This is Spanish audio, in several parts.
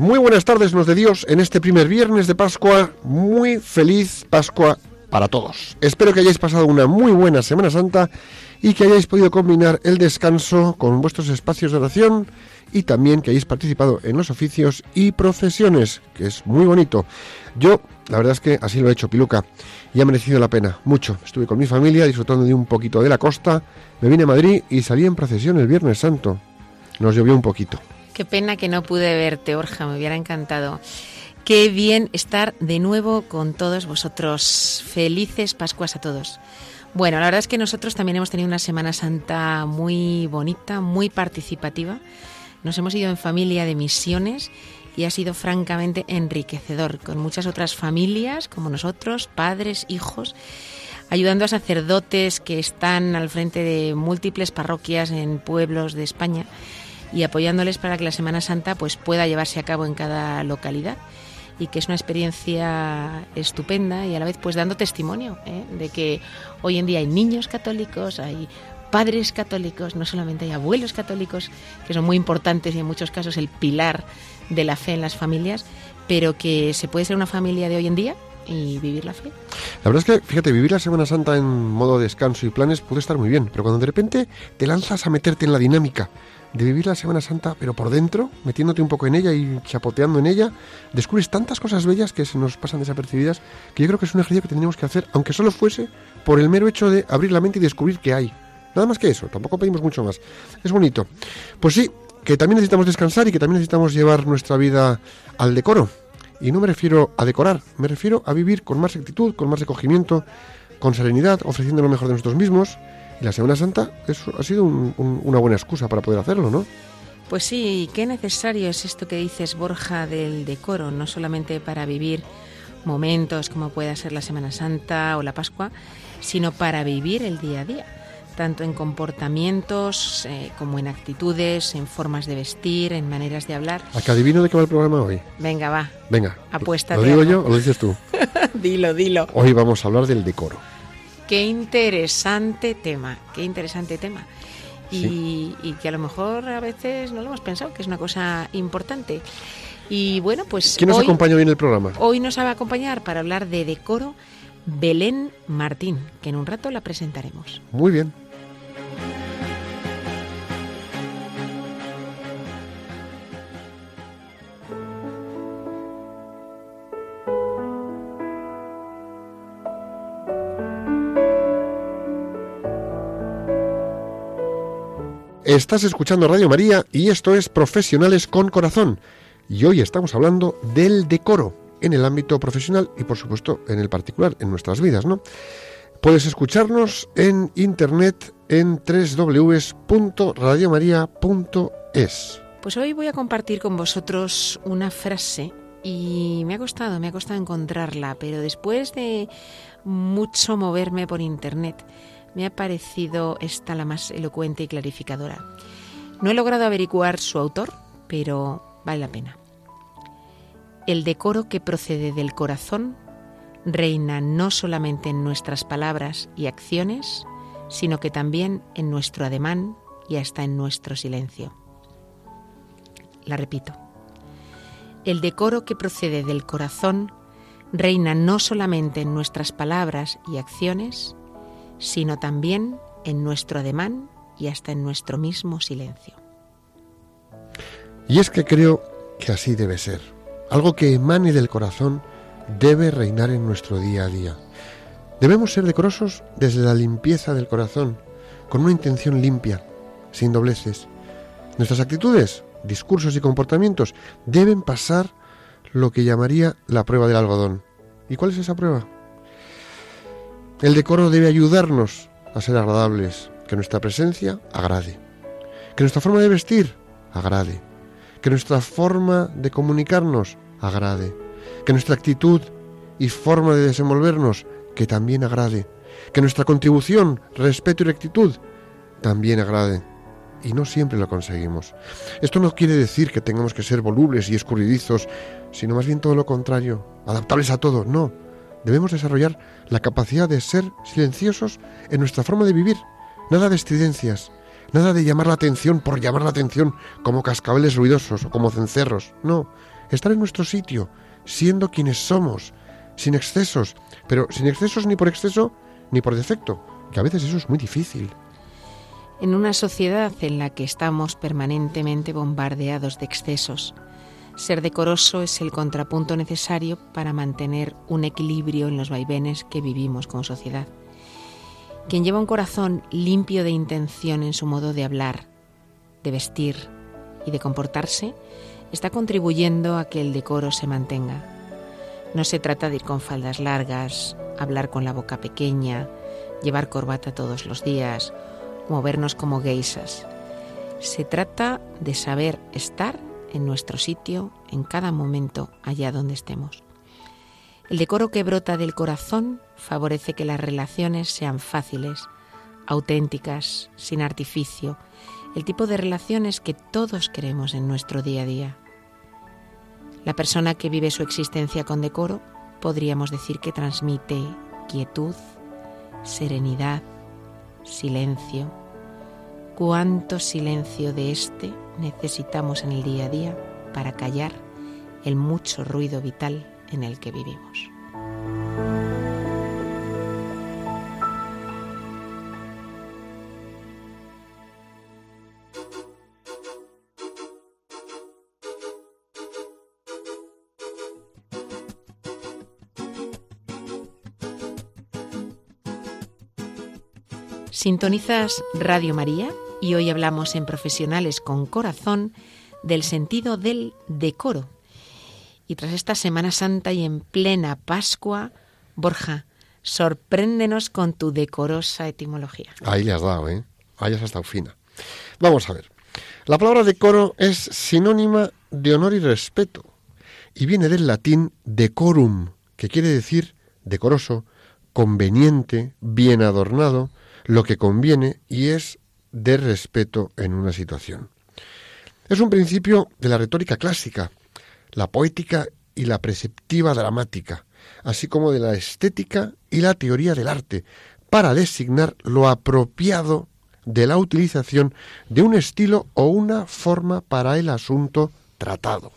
Muy buenas tardes, nos de Dios, en este primer viernes de Pascua. Muy feliz Pascua para todos. Espero que hayáis pasado una muy buena Semana Santa y que hayáis podido combinar el descanso con vuestros espacios de oración y también que hayáis participado en los oficios y procesiones, que es muy bonito. Yo, la verdad es que así lo he hecho, Piluca, y ha merecido la pena, mucho. Estuve con mi familia disfrutando de un poquito de la costa, me vine a Madrid y salí en procesión el Viernes Santo. Nos llovió un poquito. Qué pena que no pude verte, Orja, me hubiera encantado. Qué bien estar de nuevo con todos vosotros. Felices Pascuas a todos. Bueno, la verdad es que nosotros también hemos tenido una Semana Santa muy bonita, muy participativa. Nos hemos ido en familia de misiones y ha sido francamente enriquecedor, con muchas otras familias como nosotros, padres, hijos, ayudando a sacerdotes que están al frente de múltiples parroquias en pueblos de España y apoyándoles para que la Semana Santa pues pueda llevarse a cabo en cada localidad y que es una experiencia estupenda y a la vez pues dando testimonio ¿eh? de que hoy en día hay niños católicos, hay padres católicos, no solamente hay abuelos católicos, que son muy importantes y en muchos casos el pilar de la fe en las familias, pero que se puede ser una familia de hoy en día y vivir la fe. La verdad es que, fíjate, vivir la Semana Santa en modo descanso y planes puede estar muy bien, pero cuando de repente te lanzas a meterte en la dinámica de vivir la Semana Santa, pero por dentro, metiéndote un poco en ella y chapoteando en ella, descubres tantas cosas bellas que se nos pasan desapercibidas, que yo creo que es un ejercicio que tendríamos que hacer, aunque solo fuese por el mero hecho de abrir la mente y descubrir que hay. Nada más que eso, tampoco pedimos mucho más. Es bonito. Pues sí, que también necesitamos descansar y que también necesitamos llevar nuestra vida al decoro. Y no me refiero a decorar, me refiero a vivir con más actitud, con más recogimiento, con serenidad, ofreciendo lo mejor de nosotros mismos. Y la Semana Santa eso ha sido un- un- una buena excusa para poder hacerlo, ¿no? Pues sí, qué necesario es esto que dices, Borja, del decoro, no solamente para vivir momentos como pueda ser la Semana Santa o la Pascua, sino para vivir el día a día, tanto en comportamientos eh, como en actitudes, en formas de vestir, en maneras de hablar. ¿A que adivino de qué va el programa hoy? Venga, va, Venga, Apuéstate ¿lo digo yo o lo dices tú? dilo, dilo. Hoy vamos a hablar del decoro. Qué interesante tema, qué interesante tema. Y, y que a lo mejor a veces no lo hemos pensado, que es una cosa importante. Y bueno, pues ¿Quién nos hoy, acompaña hoy en el programa? hoy nos va a acompañar para hablar de decoro Belén Martín, que en un rato la presentaremos. Muy bien. Estás escuchando Radio María y esto es Profesionales con Corazón. Y hoy estamos hablando del decoro en el ámbito profesional y por supuesto en el particular, en nuestras vidas, ¿no? Puedes escucharnos en internet en www.radiomaria.es. Pues hoy voy a compartir con vosotros una frase y me ha costado, me ha costado encontrarla, pero después de mucho moverme por internet, me ha parecido esta la más elocuente y clarificadora. No he logrado averiguar su autor, pero vale la pena. El decoro que procede del corazón reina no solamente en nuestras palabras y acciones, sino que también en nuestro ademán y hasta en nuestro silencio. La repito. El decoro que procede del corazón reina no solamente en nuestras palabras y acciones, sino también en nuestro ademán y hasta en nuestro mismo silencio. Y es que creo que así debe ser. Algo que emane del corazón debe reinar en nuestro día a día. Debemos ser decorosos desde la limpieza del corazón, con una intención limpia, sin dobleces. Nuestras actitudes, discursos y comportamientos deben pasar lo que llamaría la prueba del algodón. ¿Y cuál es esa prueba? El decoro debe ayudarnos a ser agradables, que nuestra presencia agrade, que nuestra forma de vestir agrade, que nuestra forma de comunicarnos agrade, que nuestra actitud y forma de desenvolvernos que también agrade, que nuestra contribución, respeto y rectitud también agrade. Y no siempre lo conseguimos. Esto no quiere decir que tengamos que ser volubles y escurridizos, sino más bien todo lo contrario, adaptables a todo, no. Debemos desarrollar la capacidad de ser silenciosos en nuestra forma de vivir. Nada de estridencias, nada de llamar la atención por llamar la atención como cascabeles ruidosos o como cencerros. No, estar en nuestro sitio, siendo quienes somos, sin excesos, pero sin excesos ni por exceso ni por defecto, que a veces eso es muy difícil. En una sociedad en la que estamos permanentemente bombardeados de excesos, ser decoroso es el contrapunto necesario para mantener un equilibrio en los vaivenes que vivimos como sociedad. Quien lleva un corazón limpio de intención en su modo de hablar, de vestir y de comportarse, está contribuyendo a que el decoro se mantenga. No se trata de ir con faldas largas, hablar con la boca pequeña, llevar corbata todos los días, movernos como geisas. Se trata de saber estar en nuestro sitio en cada momento allá donde estemos. El decoro que brota del corazón favorece que las relaciones sean fáciles, auténticas, sin artificio, el tipo de relaciones que todos queremos en nuestro día a día. La persona que vive su existencia con decoro podríamos decir que transmite quietud, serenidad, silencio. ¿Cuánto silencio de este necesitamos en el día a día para callar el mucho ruido vital en el que vivimos? Sintonizas Radio María y hoy hablamos en Profesionales con Corazón del sentido del decoro. Y tras esta Semana Santa y en plena Pascua, Borja, sorpréndenos con tu decorosa etimología. Ahí le has dado, ¿eh? Ahí has estado fina. Vamos a ver. La palabra decoro es sinónima de honor y respeto y viene del latín decorum, que quiere decir decoroso, conveniente, bien adornado, lo que conviene y es de respeto en una situación. Es un principio de la retórica clásica, la poética y la preceptiva dramática, así como de la estética y la teoría del arte, para designar lo apropiado de la utilización de un estilo o una forma para el asunto tratado.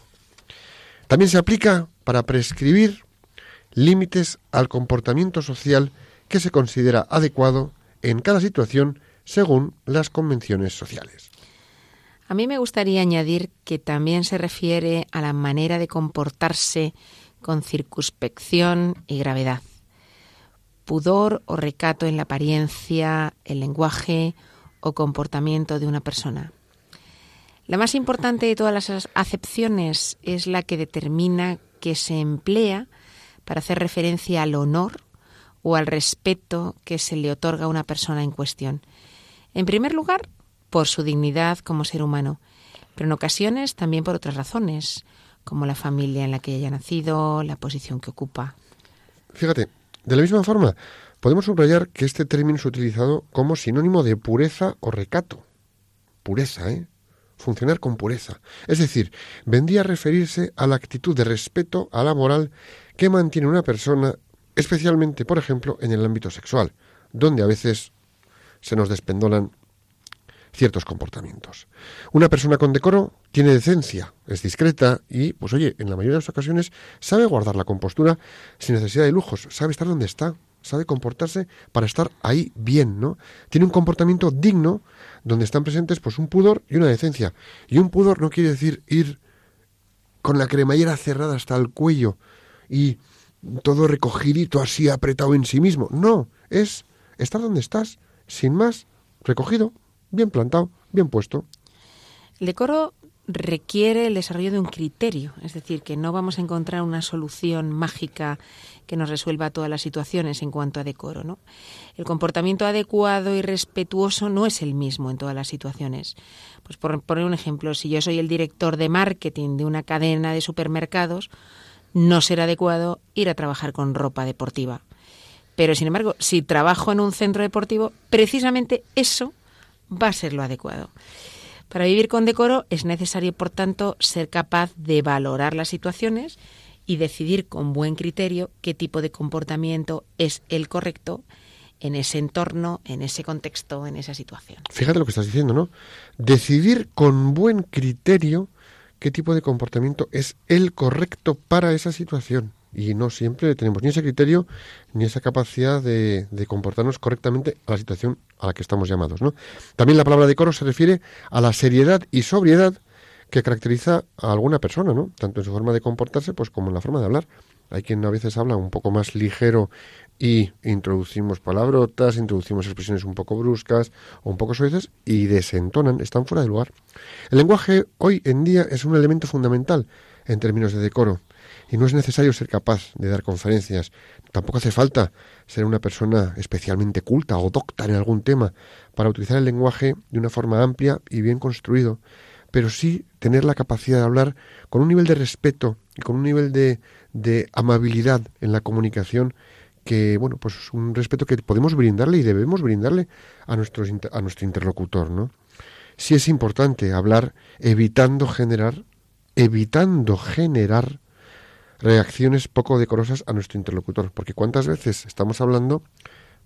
También se aplica para prescribir límites al comportamiento social que se considera adecuado en cada situación según las convenciones sociales. A mí me gustaría añadir que también se refiere a la manera de comportarse con circunspección y gravedad. Pudor o recato en la apariencia, el lenguaje o comportamiento de una persona. La más importante de todas las acepciones es la que determina que se emplea para hacer referencia al honor o al respeto que se le otorga a una persona en cuestión. En primer lugar, por su dignidad como ser humano, pero en ocasiones también por otras razones, como la familia en la que haya nacido, la posición que ocupa. Fíjate, de la misma forma, podemos subrayar que este término es utilizado como sinónimo de pureza o recato. Pureza, ¿eh? Funcionar con pureza. Es decir, vendría a referirse a la actitud de respeto a la moral que mantiene una persona especialmente, por ejemplo, en el ámbito sexual, donde a veces se nos despendolan ciertos comportamientos. Una persona con decoro tiene decencia, es discreta y, pues oye, en la mayoría de las ocasiones sabe guardar la compostura sin necesidad de lujos, sabe estar donde está, sabe comportarse para estar ahí bien, ¿no? Tiene un comportamiento digno donde están presentes pues un pudor y una decencia. Y un pudor no quiere decir ir con la cremallera cerrada hasta el cuello y todo recogidito así apretado en sí mismo. No, es estar donde estás, sin más, recogido, bien plantado, bien puesto. El decoro requiere el desarrollo de un criterio, es decir, que no vamos a encontrar una solución mágica que nos resuelva todas las situaciones en cuanto a decoro, ¿no? El comportamiento adecuado y respetuoso no es el mismo en todas las situaciones. Pues por poner un ejemplo, si yo soy el director de marketing de una cadena de supermercados, no será adecuado ir a trabajar con ropa deportiva. Pero sin embargo, si trabajo en un centro deportivo, precisamente eso va a ser lo adecuado. Para vivir con decoro es necesario, por tanto, ser capaz de valorar las situaciones y decidir con buen criterio qué tipo de comportamiento es el correcto en ese entorno, en ese contexto, en esa situación. Fíjate lo que estás diciendo, ¿no? Decidir con buen criterio qué tipo de comportamiento es el correcto para esa situación y no siempre tenemos ni ese criterio ni esa capacidad de, comportarnos correctamente a la situación a la que estamos llamados. ¿no? También la palabra decoro se refiere a la seriedad y sobriedad que caracteriza a alguna persona, ¿no? tanto en su forma de comportarse pues como en la forma de hablar. Hay quien a veces habla un poco más ligero y introducimos palabrotas, introducimos expresiones un poco bruscas o un poco suaves y desentonan, están fuera de lugar. El lenguaje hoy en día es un elemento fundamental en términos de decoro. Y no es necesario ser capaz de dar conferencias, tampoco hace falta ser una persona especialmente culta o docta en algún tema para utilizar el lenguaje de una forma amplia y bien construido, pero sí tener la capacidad de hablar con un nivel de respeto y con un nivel de, amabilidad en la comunicación que, bueno, pues un respeto que podemos brindarle y debemos brindarle a, a nuestro interlocutor, ¿no? Sí es importante hablar evitando generar, evitando generar reacciones poco decorosas a nuestro interlocutor. Porque cuántas veces estamos hablando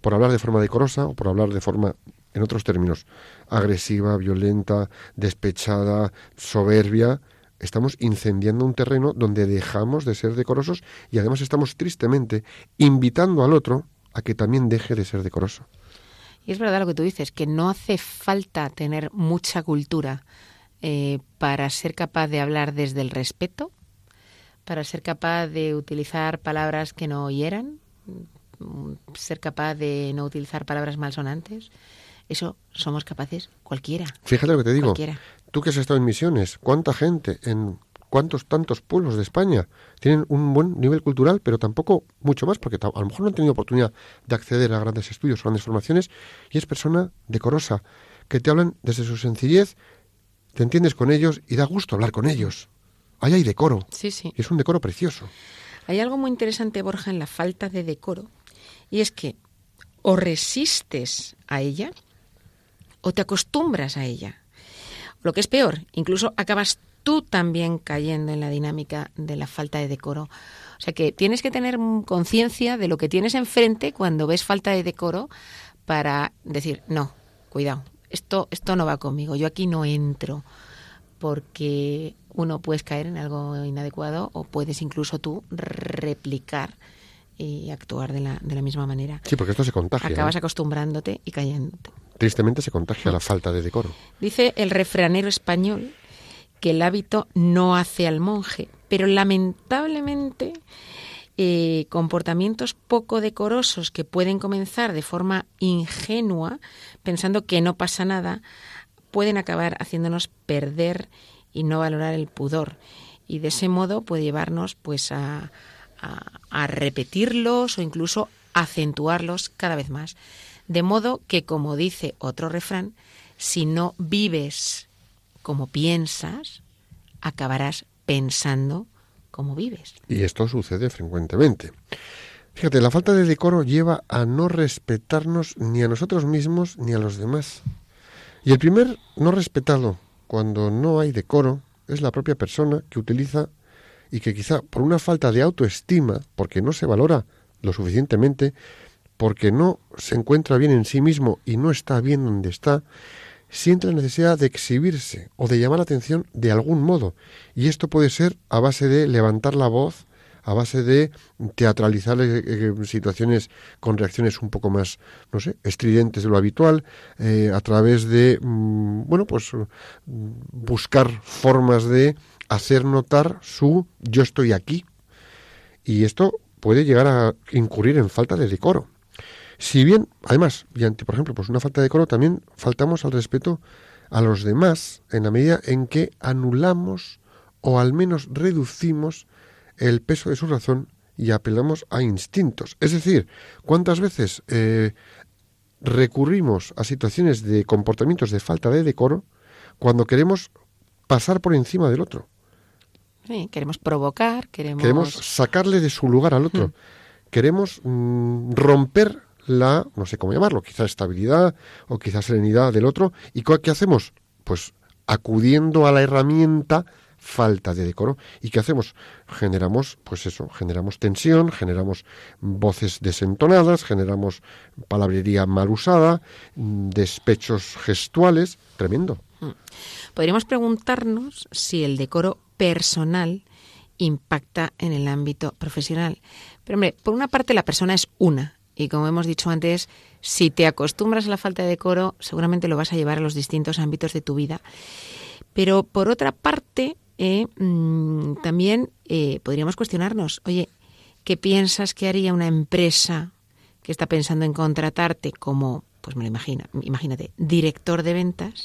por hablar de forma decorosa o por hablar de forma, en otros términos, agresiva, violenta, despechada, soberbia, estamos incendiando un terreno donde dejamos de ser decorosos y además estamos tristemente invitando al otro a que también deje de ser decoroso. Y es verdad lo que tú dices, que no hace falta tener mucha cultura eh, para ser capaz de hablar desde el respeto para ser capaz de utilizar palabras que no hieran, ser capaz de no utilizar palabras malsonantes. Eso somos capaces cualquiera. Fíjate lo que te digo. Tú que has estado en misiones, ¿cuánta gente en cuántos tantos pueblos de España tienen un buen nivel cultural, pero tampoco mucho más, porque a lo mejor no han tenido oportunidad de acceder a grandes estudios, grandes formaciones, y es persona decorosa, que te hablan desde su sencillez, te entiendes con ellos y da gusto hablar con ellos. Ahí hay decoro. Sí, sí. Y es un decoro precioso. Hay algo muy interesante, Borja, en la falta de decoro, y es que o resistes a ella o te acostumbras a ella. Lo que es peor, incluso acabas tú también cayendo en la dinámica de la falta de decoro. O sea que tienes que tener conciencia de lo que tienes enfrente cuando ves falta de decoro para decir, no, cuidado, esto, esto no va conmigo, yo aquí no entro porque uno puedes caer en algo inadecuado o puedes incluso tú replicar y actuar de la, de la misma manera. Sí, porque esto se contagia. Acabas ¿eh? acostumbrándote y cayéndote. Tristemente se contagia la falta de decoro. Dice el refranero español que el hábito no hace al monje, pero lamentablemente eh, comportamientos poco decorosos que pueden comenzar de forma ingenua, pensando que no pasa nada, pueden acabar haciéndonos perder y no valorar el pudor. Y de ese modo puede llevarnos pues a, a, repetirlos o incluso acentuarlos cada vez más. De modo que, como dice otro refrán, si no vives como piensas, acabarás pensando como vives. Y esto sucede frecuentemente. Fíjate, la falta de decoro lleva a no respetarnos ni a nosotros mismos ni a los demás. Y el primer no respetado cuando no hay decoro es la propia persona que utiliza y que quizá por una falta de autoestima, porque no se valora lo suficientemente, porque no se encuentra bien en sí mismo y no está bien donde está, siente la necesidad de exhibirse o de llamar la atención de algún modo. Y esto puede ser a base de levantar la voz, a base de teatralizar eh, eh, situaciones con reacciones un poco más, no sé, estridentes de lo habitual, eh, a través de, mm, bueno, pues buscar formas de hacer notar su yo estoy aquí. Y esto puede llegar a incurrir en falta de decoro. Si bien, además, y ante, por ejemplo, pues una falta de decoro, también faltamos al respeto a los demás en la medida en que anulamos o al menos reducimos el peso de su razón y apelamos a instintos. Es decir, ¿cuántas veces eh, recurrimos a situaciones de comportamientos de falta de decoro cuando queremos pasar por encima del otro? queremos provocar, queremos... Queremos sacarle de su lugar al otro. Queremos mm, romper la, no sé cómo llamarlo, quizás estabilidad o quizás serenidad del otro. ¿Y qué hacemos? Pues acudiendo a la herramienta falta de decoro. ¿Y qué hacemos? Generamos, pues eso, generamos tensión, generamos voces desentonadas, generamos palabrería mal usada, mm, despechos gestuales, tremendo. Mm. Podríamos preguntarnos si el decoro personal impacta en el ámbito profesional. Pero hombre, por una parte la persona es una, y como hemos dicho antes, si te acostumbras a la falta de decoro, seguramente lo vas a llevar a los distintos ámbitos de tu vida. Pero por otra parte, eh, mm, también eh, podríamos cuestionarnos, oye, ¿qué piensas que haría una empresa que está pensando en contratarte como, pues me lo imagina, imagínate, director de ventas?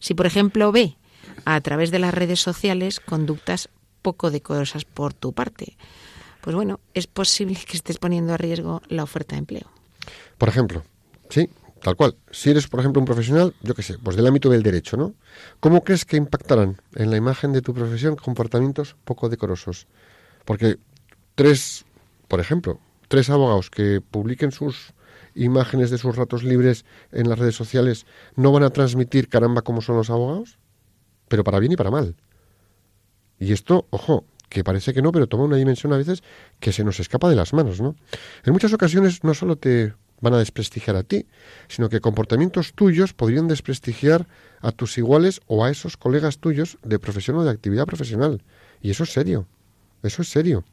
Si, por ejemplo, ve a través de las redes sociales conductas poco decorosas por tu parte. Pues bueno, es posible que estés poniendo a riesgo la oferta de empleo. Por ejemplo, sí, tal cual. Si eres, por ejemplo, un profesional, yo qué sé, pues del ámbito del derecho, ¿no? ¿Cómo crees que impactarán en la imagen de tu profesión comportamientos poco decorosos? Porque tres, por ejemplo, tres abogados que publiquen sus imágenes de sus ratos libres en las redes sociales no van a transmitir caramba cómo son los abogados, pero para bien y para mal. Y esto, ojo, que parece que no, pero toma una dimensión a veces que se nos escapa de las manos, ¿no? En muchas ocasiones no solo te van a desprestigiar a ti, sino que comportamientos tuyos podrían desprestigiar a tus iguales o a esos colegas tuyos de profesión o de actividad profesional. Y eso es serio, eso es serio.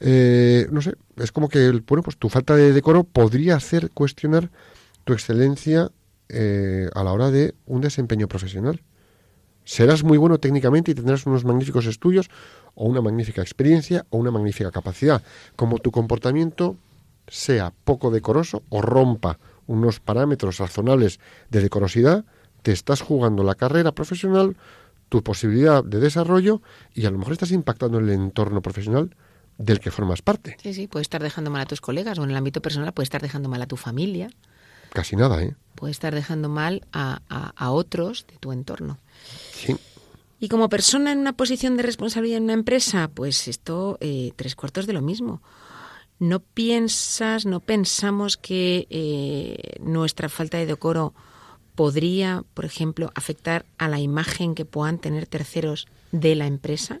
Eh, no sé, es como que bueno, pues tu falta de decoro podría hacer cuestionar tu excelencia eh, a la hora de un desempeño profesional. Serás muy bueno técnicamente y tendrás unos magníficos estudios o una magnífica experiencia o una magnífica capacidad. Como tu comportamiento sea poco decoroso o rompa unos parámetros razonables de decorosidad, te estás jugando la carrera profesional, tu posibilidad de desarrollo y a lo mejor estás impactando en el entorno profesional del que formas parte. Sí, sí, puede estar dejando mal a tus colegas o en el ámbito personal puede estar dejando mal a tu familia. Casi nada, ¿eh? Puede estar dejando mal a, a otros de tu entorno. Sí. Y como persona en una posición de responsabilidad en una empresa, pues esto eh, tres cuartos de lo mismo. No piensas, no pensamos que eh, nuestra falta de decoro podría, por ejemplo, afectar a la imagen que puedan tener terceros de la empresa.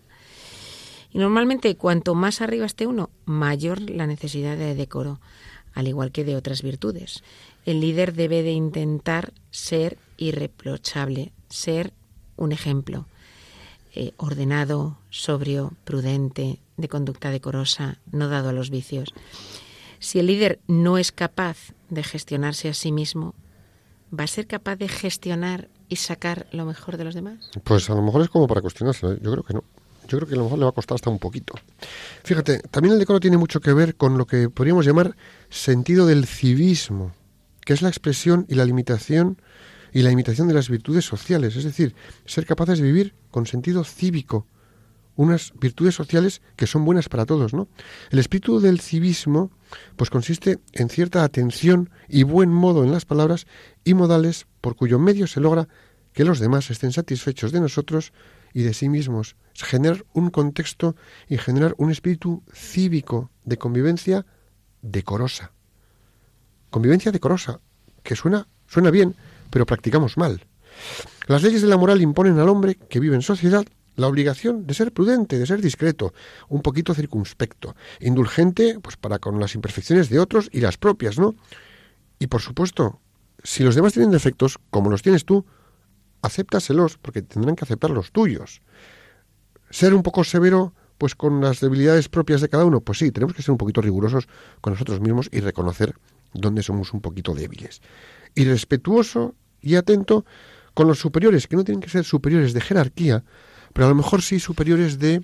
Y normalmente cuanto más arriba esté uno, mayor la necesidad de decoro, al igual que de otras virtudes. El líder debe de intentar ser irreprochable, ser un ejemplo. Eh, ordenado, sobrio, prudente, de conducta decorosa, no dado a los vicios. Si el líder no es capaz de gestionarse a sí mismo, ¿va a ser capaz de gestionar y sacar lo mejor de los demás? Pues a lo mejor es como para cuestionarse, ¿eh? yo creo que no. Yo creo que a lo mejor le va a costar hasta un poquito. Fíjate, también el decoro tiene mucho que ver con lo que podríamos llamar sentido del civismo, que es la expresión y la limitación y la imitación de las virtudes sociales, es decir, ser capaces de vivir con sentido cívico, unas virtudes sociales que son buenas para todos, ¿no? El espíritu del civismo pues consiste en cierta atención y buen modo en las palabras y modales por cuyo medio se logra que los demás estén satisfechos de nosotros y de sí mismos, generar un contexto y generar un espíritu cívico de convivencia decorosa. Convivencia decorosa, que suena suena bien, pero practicamos mal. Las leyes de la moral imponen al hombre que vive en sociedad la obligación de ser prudente, de ser discreto, un poquito circunspecto, indulgente pues para con las imperfecciones de otros y las propias, ¿no? Y por supuesto, si los demás tienen defectos, como los tienes tú, acéptaselos porque tendrán que aceptar los tuyos. Ser un poco severo pues con las debilidades propias de cada uno, pues sí, tenemos que ser un poquito rigurosos con nosotros mismos y reconocer dónde somos un poquito débiles. Y respetuoso y atento con los superiores, que no tienen que ser superiores de jerarquía, pero a lo mejor sí superiores de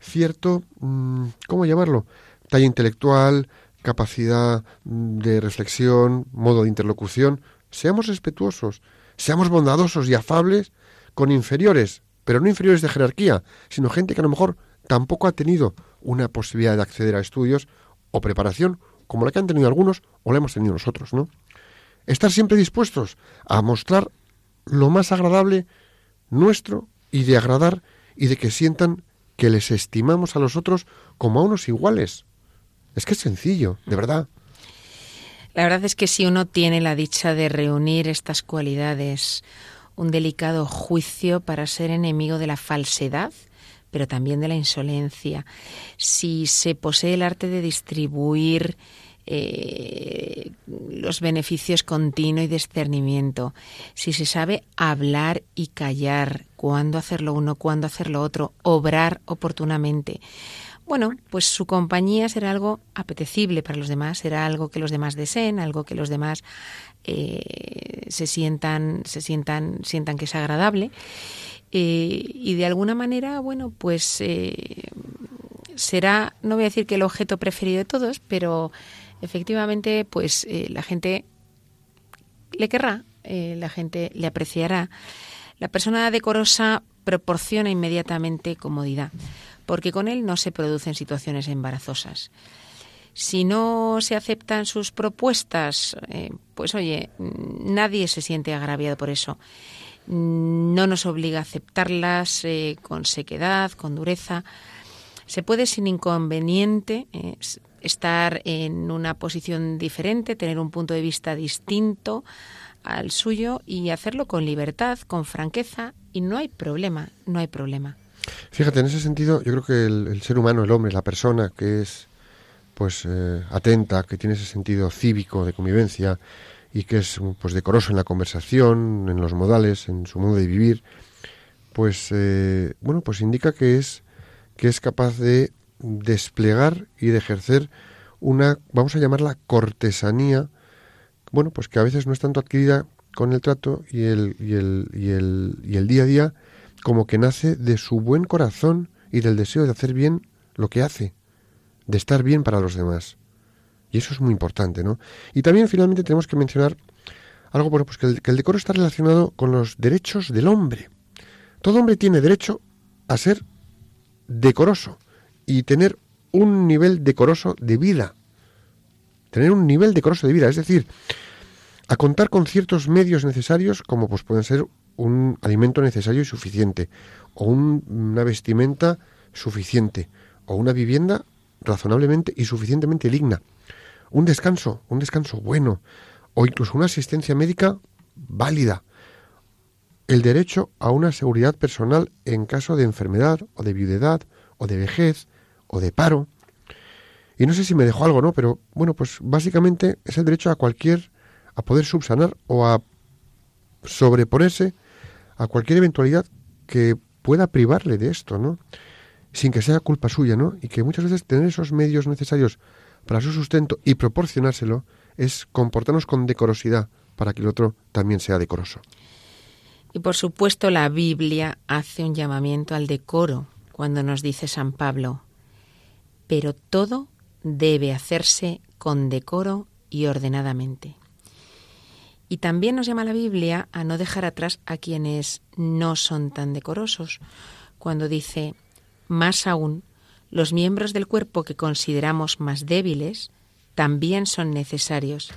cierto, mm, ¿cómo llamarlo? Talla intelectual, capacidad mm, de reflexión, modo de interlocución. Seamos respetuosos, Seamos bondadosos y afables con inferiores, pero no inferiores de jerarquía, sino gente que a lo mejor tampoco ha tenido una posibilidad de acceder a estudios o preparación como la que han tenido algunos o la hemos tenido nosotros, ¿no? Estar siempre dispuestos a mostrar lo más agradable nuestro y de agradar y de que sientan que les estimamos a los otros como a unos iguales. Es que es sencillo, de verdad. La verdad es que si uno tiene la dicha de reunir estas cualidades, un delicado juicio para ser enemigo de la falsedad, pero también de la insolencia, si se posee el arte de distribuir eh, los beneficios continuo y discernimiento, si se sabe hablar y callar, cuándo hacerlo uno, cuándo hacerlo otro, obrar oportunamente. Bueno, pues su compañía será algo apetecible para los demás, será algo que los demás deseen, algo que los demás eh, se sientan, se sientan, sientan que es agradable. Eh, y de alguna manera, bueno, pues será, no voy a decir que el objeto preferido de todos, pero efectivamente, pues eh, la gente le querrá, eh, la gente le apreciará. La persona decorosa proporciona inmediatamente comodidad, porque con él no se producen situaciones embarazosas. Si no se aceptan sus propuestas, eh, pues oye, nadie se siente agraviado por eso. No nos obliga a aceptarlas con sequedad, con dureza. Se puede sin inconveniente estar en una posición diferente, tener un punto de vista distinto al suyo y hacerlo con libertad, con franqueza y no hay problema, no hay problema. Fíjate, en ese sentido, yo creo que el, ser humano, el hombre, la persona que es pues eh, atenta, que tiene ese sentido cívico de convivencia y que es pues decoroso en la conversación, en los modales, en su modo de vivir, pues eh, bueno, pues indica que es que es capaz de desplegar y de ejercer una, vamos a llamarla cortesanía, bueno, pues que a veces no es tanto adquirida con el trato y el, y el, y el, y el día a día, como que nace de su buen corazón y del deseo de hacer bien lo que hace, de estar bien para los demás. Y eso es muy importante, ¿no? Y también finalmente tenemos que mencionar algo, bueno, pues que el, que el decoro está relacionado con los derechos del hombre. Todo hombre tiene derecho a ser decoroso y tener un nivel decoroso de vida. Tener un nivel decoroso de vida, es decir, a contar con ciertos medios necesarios como pues pueden ser un alimento necesario y suficiente, o una vestimenta suficiente, o una vivienda razonablemente y suficientemente digna, un descanso, un descanso bueno, o incluso una asistencia médica válida, el derecho a una seguridad personal en caso de enfermedad o de viudedad o de vejez, o de paro. Y no sé si me dejó algo, ¿no? Pero bueno, pues básicamente es el derecho a cualquier, a poder subsanar o a sobreponerse a cualquier eventualidad que pueda privarle de esto, ¿no? Sin que sea culpa suya, ¿no? Y que muchas veces tener esos medios necesarios para su sustento y proporcionárselo es comportarnos con decorosidad para que el otro también sea decoroso. Y por supuesto la Biblia hace un llamamiento al decoro cuando nos dice San Pablo, pero todo debe hacerse con decoro y ordenadamente. Y también nos llama la Biblia a no dejar atrás a quienes no son tan decorosos, cuando dice, más aún, los miembros del cuerpo que consideramos más débiles también son necesarios,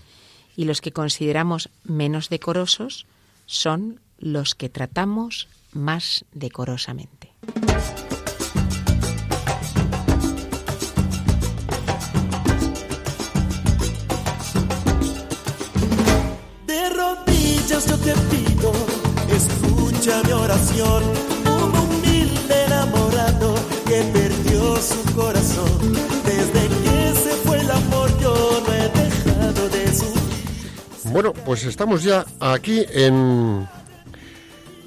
y los que consideramos menos decorosos son los que tratamos más decorosamente. Bueno, pues estamos ya aquí en,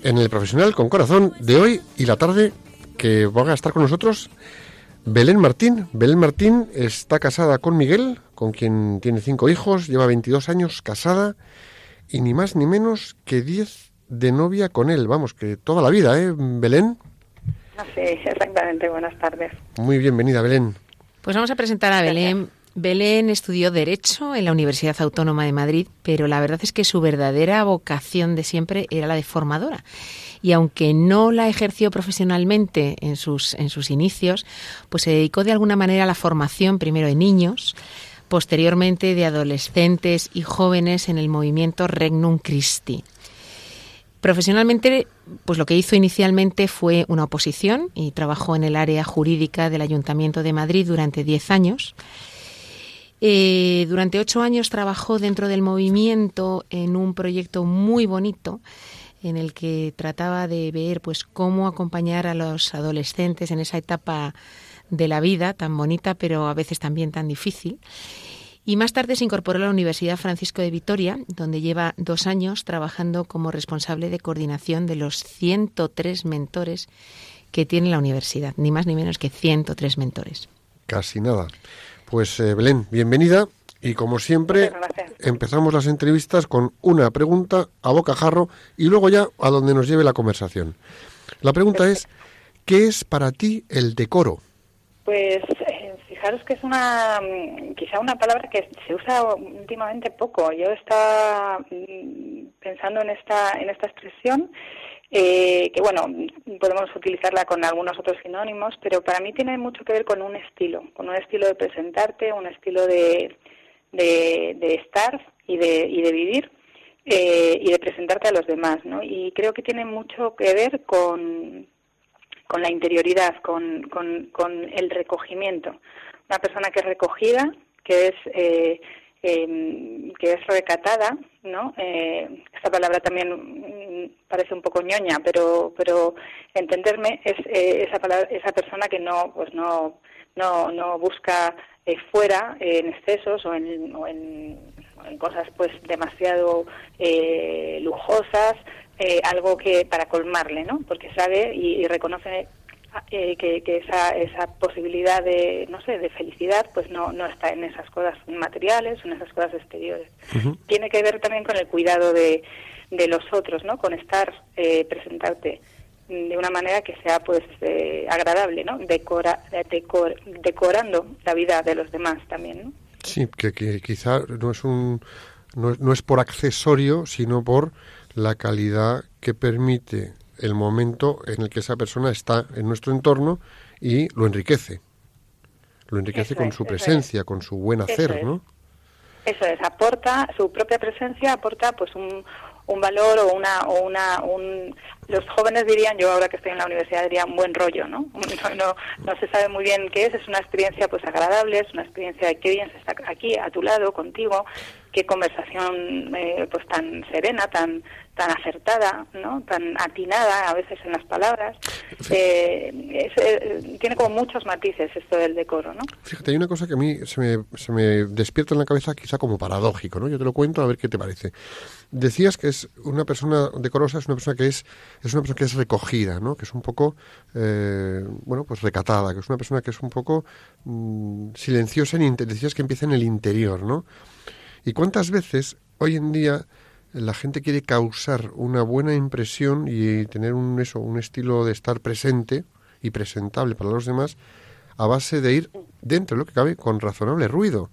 en el profesional con corazón de hoy y la tarde que van a estar con nosotros. Belén Martín. Belén Martín está casada con Miguel, con quien tiene cinco hijos, lleva 22 años casada y ni más ni menos que 10 de novia con él. Vamos, que toda la vida, ¿eh, Belén? Sí, exactamente. Buenas tardes. Muy bienvenida, Belén. Pues vamos a presentar a Belén Belén estudió Derecho en la Universidad Autónoma de Madrid, pero la verdad es que su verdadera vocación de siempre era la de formadora. Y aunque no la ejerció profesionalmente en sus, en sus inicios, pues se dedicó de alguna manera a la formación primero de niños, posteriormente de adolescentes y jóvenes en el movimiento Regnum Christi. Profesionalmente, pues lo que hizo inicialmente fue una oposición y trabajó en el área jurídica del Ayuntamiento de Madrid durante diez años. Eh, durante ocho años trabajó dentro del movimiento en un proyecto muy bonito en el que trataba de ver pues cómo acompañar a los adolescentes en esa etapa de la vida tan bonita pero a veces también tan difícil. Y más tarde se incorporó a la Universidad Francisco de Vitoria, donde lleva dos años trabajando como responsable de coordinación de los 103 mentores que tiene la universidad, ni más ni menos que 103 mentores. Casi nada. Pues eh, Belén, bienvenida. Y como siempre, empezamos las entrevistas con una pregunta a bocajarro y luego ya a donde nos lleve la conversación. La pregunta es, ¿qué es para ti el decoro? Pues fijaros que es una, mm, quizá una palabra que se usa últimamente poco. Yo estaba mm, pensando en esta, en esta expresión eh, que bueno, podemos utilizarla con algunos otros sinónimos, pero para mí tiene mucho que ver con un estilo, con un estilo de presentarte, un estilo de, de, estar y de, y de vivir eh, y de presentarte a los demás, ¿no? Y creo que tiene mucho que ver con, con la interioridad, con, con, con el recogimiento. Una persona que es recogida, que es eh, Em, que es recatada, ¿no? Eh, esta palabra también mm, parece un poco ñoña, pero, pero entenderme es eh, esa palabra, esa persona que no, pues no, no, no busca eh, fuera en excesos o en, o en, cosas pues demasiado lujosas, algo que para colmarle, ¿no? Porque sabe y reconoce eh, que, esa, esa posibilidad de, no sé, de felicidad, pues no, no está en esas cosas materiales o en esas cosas exteriores. Tiene que ver también con el cuidado de, de los otros, ¿no? Con estar, eh, presentarte de una manera que sea pues eh, agradable, ¿no? Decora, decorando la vida de los demás también, ¿no? Sí, que, que quizá no es un no no es por accesorio, sino por la calidad que permite el momento en el que esa persona está en nuestro entorno y lo enriquece. Lo enriquece con su presencia, con su buen hacer, ¿no? Eso es, aporta, su propia presencia aporta pues un, un valor o una, o una, un, los jóvenes dirían, yo ahora que estoy en la universidad diría un buen rollo, ¿no? No, no, se sabe muy bien qué es, es una experiencia pues agradable, es una experiencia de qué bien se está aquí, a tu lado, contigo, qué conversación eh, pues tan serena, tan tan acertada, ¿no? tan atinada a veces en las palabras. Eh, eh, tiene como muchos matices esto del decoro. ¿no? Fíjate, hay una cosa que a mí se me, se me despierta en la cabeza quizá como paradójico. ¿no? Yo te lo cuento a ver qué te parece. Decías que es una persona decorosa, es una persona que es, es una persona que es recogida, ¿no? que es un poco, bueno, pues recatada, que es una persona que es un poco mm, silenciosa, en decías que empieza en el interior, ¿no? ¿Y cuántas veces hoy en día la gente quiere causar una buena impresión y tener un eso, un estilo de estar presente y presentable para los demás a base de ir dentro de lo que cabe con razonable ruido.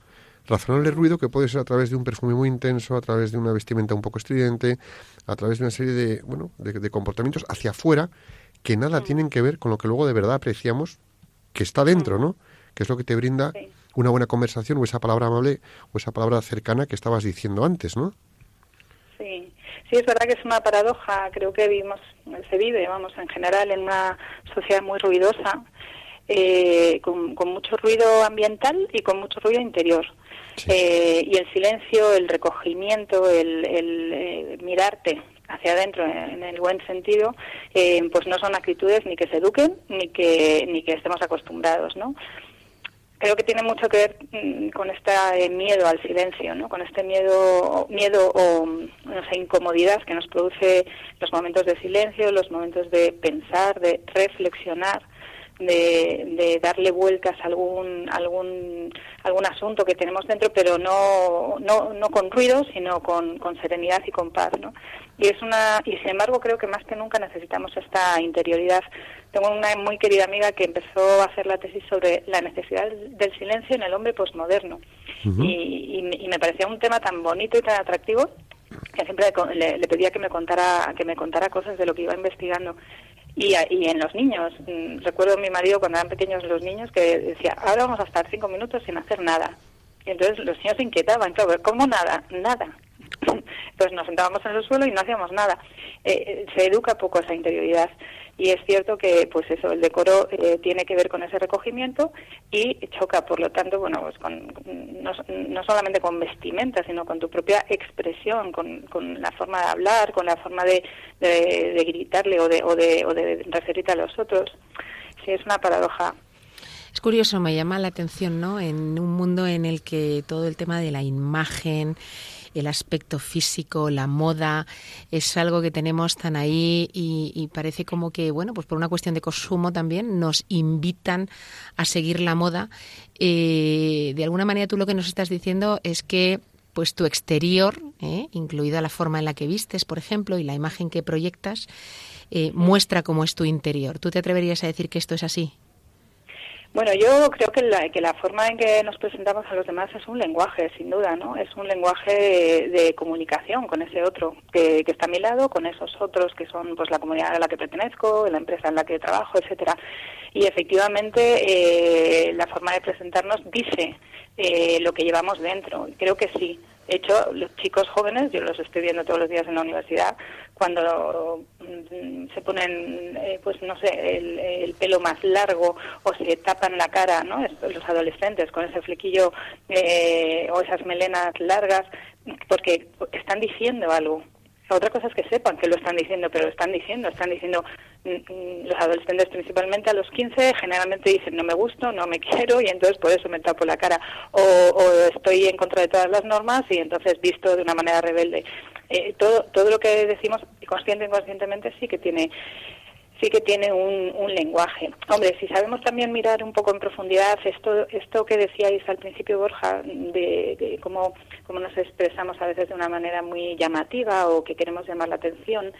Razonable ruido que puede ser a través de un perfume muy intenso, a través de una vestimenta un poco estridente, a través de una serie de, bueno, de, comportamientos hacia afuera que nada tienen que ver con lo que luego de verdad apreciamos que está dentro, ¿no? Que es lo que te brinda una buena conversación o esa palabra amable o esa palabra cercana que estabas diciendo antes, ¿no? Sí, sí, es verdad que es una paradoja. Creo que vivimos, se vive, vamos, en general en una sociedad muy ruidosa, eh, con, mucho ruido ambiental y con mucho ruido interior. Eh, y el silencio, el recogimiento, el, eh, mirarte hacia adentro en el buen sentido, pues no son actitudes ni que se eduquen ni que ni que estemos acostumbrados, ¿no? Creo que tiene mucho que ver mm, con este miedo al silencio, ¿no? Con este miedo, miedo o no sé, incomodidad que nos produce los momentos de silencio, los momentos de pensar, de reflexionar, de, darle vueltas a algún, algún, algún asunto que tenemos dentro, pero no, no, no con ruido, sino con, con serenidad y con paz. ¿no? Y, es una, y sin embargo creo que más que nunca necesitamos esta interioridad. Tengo una muy querida amiga que empezó a hacer la tesis sobre la necesidad del silencio en el hombre posmoderno. y, y, me parecía un tema tan bonito y tan atractivo que siempre le, le, pedía que me contara que me contara cosas de lo que iba investigando y, y en los niños, mm, recuerdo a mi marido cuando eran pequeños los niños que decía, ahora vamos a estar cinco minutos sin hacer nada. Y entonces los niños se inquietaban, claro, ¿cómo nada? Nada. Entonces nos sentábamos en el suelo y no hacíamos nada. Eh, eh, se educa poco esa interioridad y es cierto que pues eso el decoro eh, tiene que ver con ese recogimiento y choca por lo tanto bueno pues con, no, solamente con vestimenta sino con tu propia expresión con, con la forma de hablar con la forma de, de, gritarle o de, o de, o de referirte a los otros sí es una paradoja es curioso, me llama la atención, ¿no? En un mundo en el que todo el tema de la imagen, el aspecto físico, la moda, es algo que tenemos tan ahí y, parece como que, bueno, pues por una cuestión de consumo también nos invitan a seguir la moda. Eh, de alguna manera tú lo que nos estás diciendo es que pues tu exterior, eh, incluida la forma en la que vistes, por ejemplo, y la imagen que proyectas, eh, muestra cómo es tu interior. ¿Tú te atreverías a decir que esto es así? Bueno, yo creo que la, que la forma en que nos presentamos a los demás es un lenguaje, sin duda, ¿no? Es un lenguaje de, comunicación con ese otro que, que, está a mi lado, con esos otros que son pues la comunidad a la que pertenezco, la empresa en la que trabajo, etcétera. Y efectivamente eh, la forma de presentarnos dice eh, lo que llevamos dentro. Creo que sí. Hecho, los chicos jóvenes, yo los estoy viendo todos los días en la universidad, cuando mm, se ponen, eh, pues no sé, el, pelo más largo o se tapan la cara, ¿no? Los adolescentes con ese flequillo eh, o esas melenas largas, porque están diciendo algo. Otra cosa es que sepan que lo están diciendo, pero lo están diciendo, están diciendo mm, mm, los adolescentes principalmente a los 15 generalmente dicen no me gusto, no me quiero y entonces por eso me tapo la cara o, estoy en contra de todas las normas y entonces visto de una manera rebelde. Eh, todo, todo lo que decimos consciente e inconscientemente sí que tiene sí que tiene un, un, lenguaje. Hombre, si sabemos también mirar un poco en profundidad esto, esto que decíais al principio, Borja, de, cómo, cómo nos expresamos a veces de una manera muy llamativa o que queremos llamar la atención,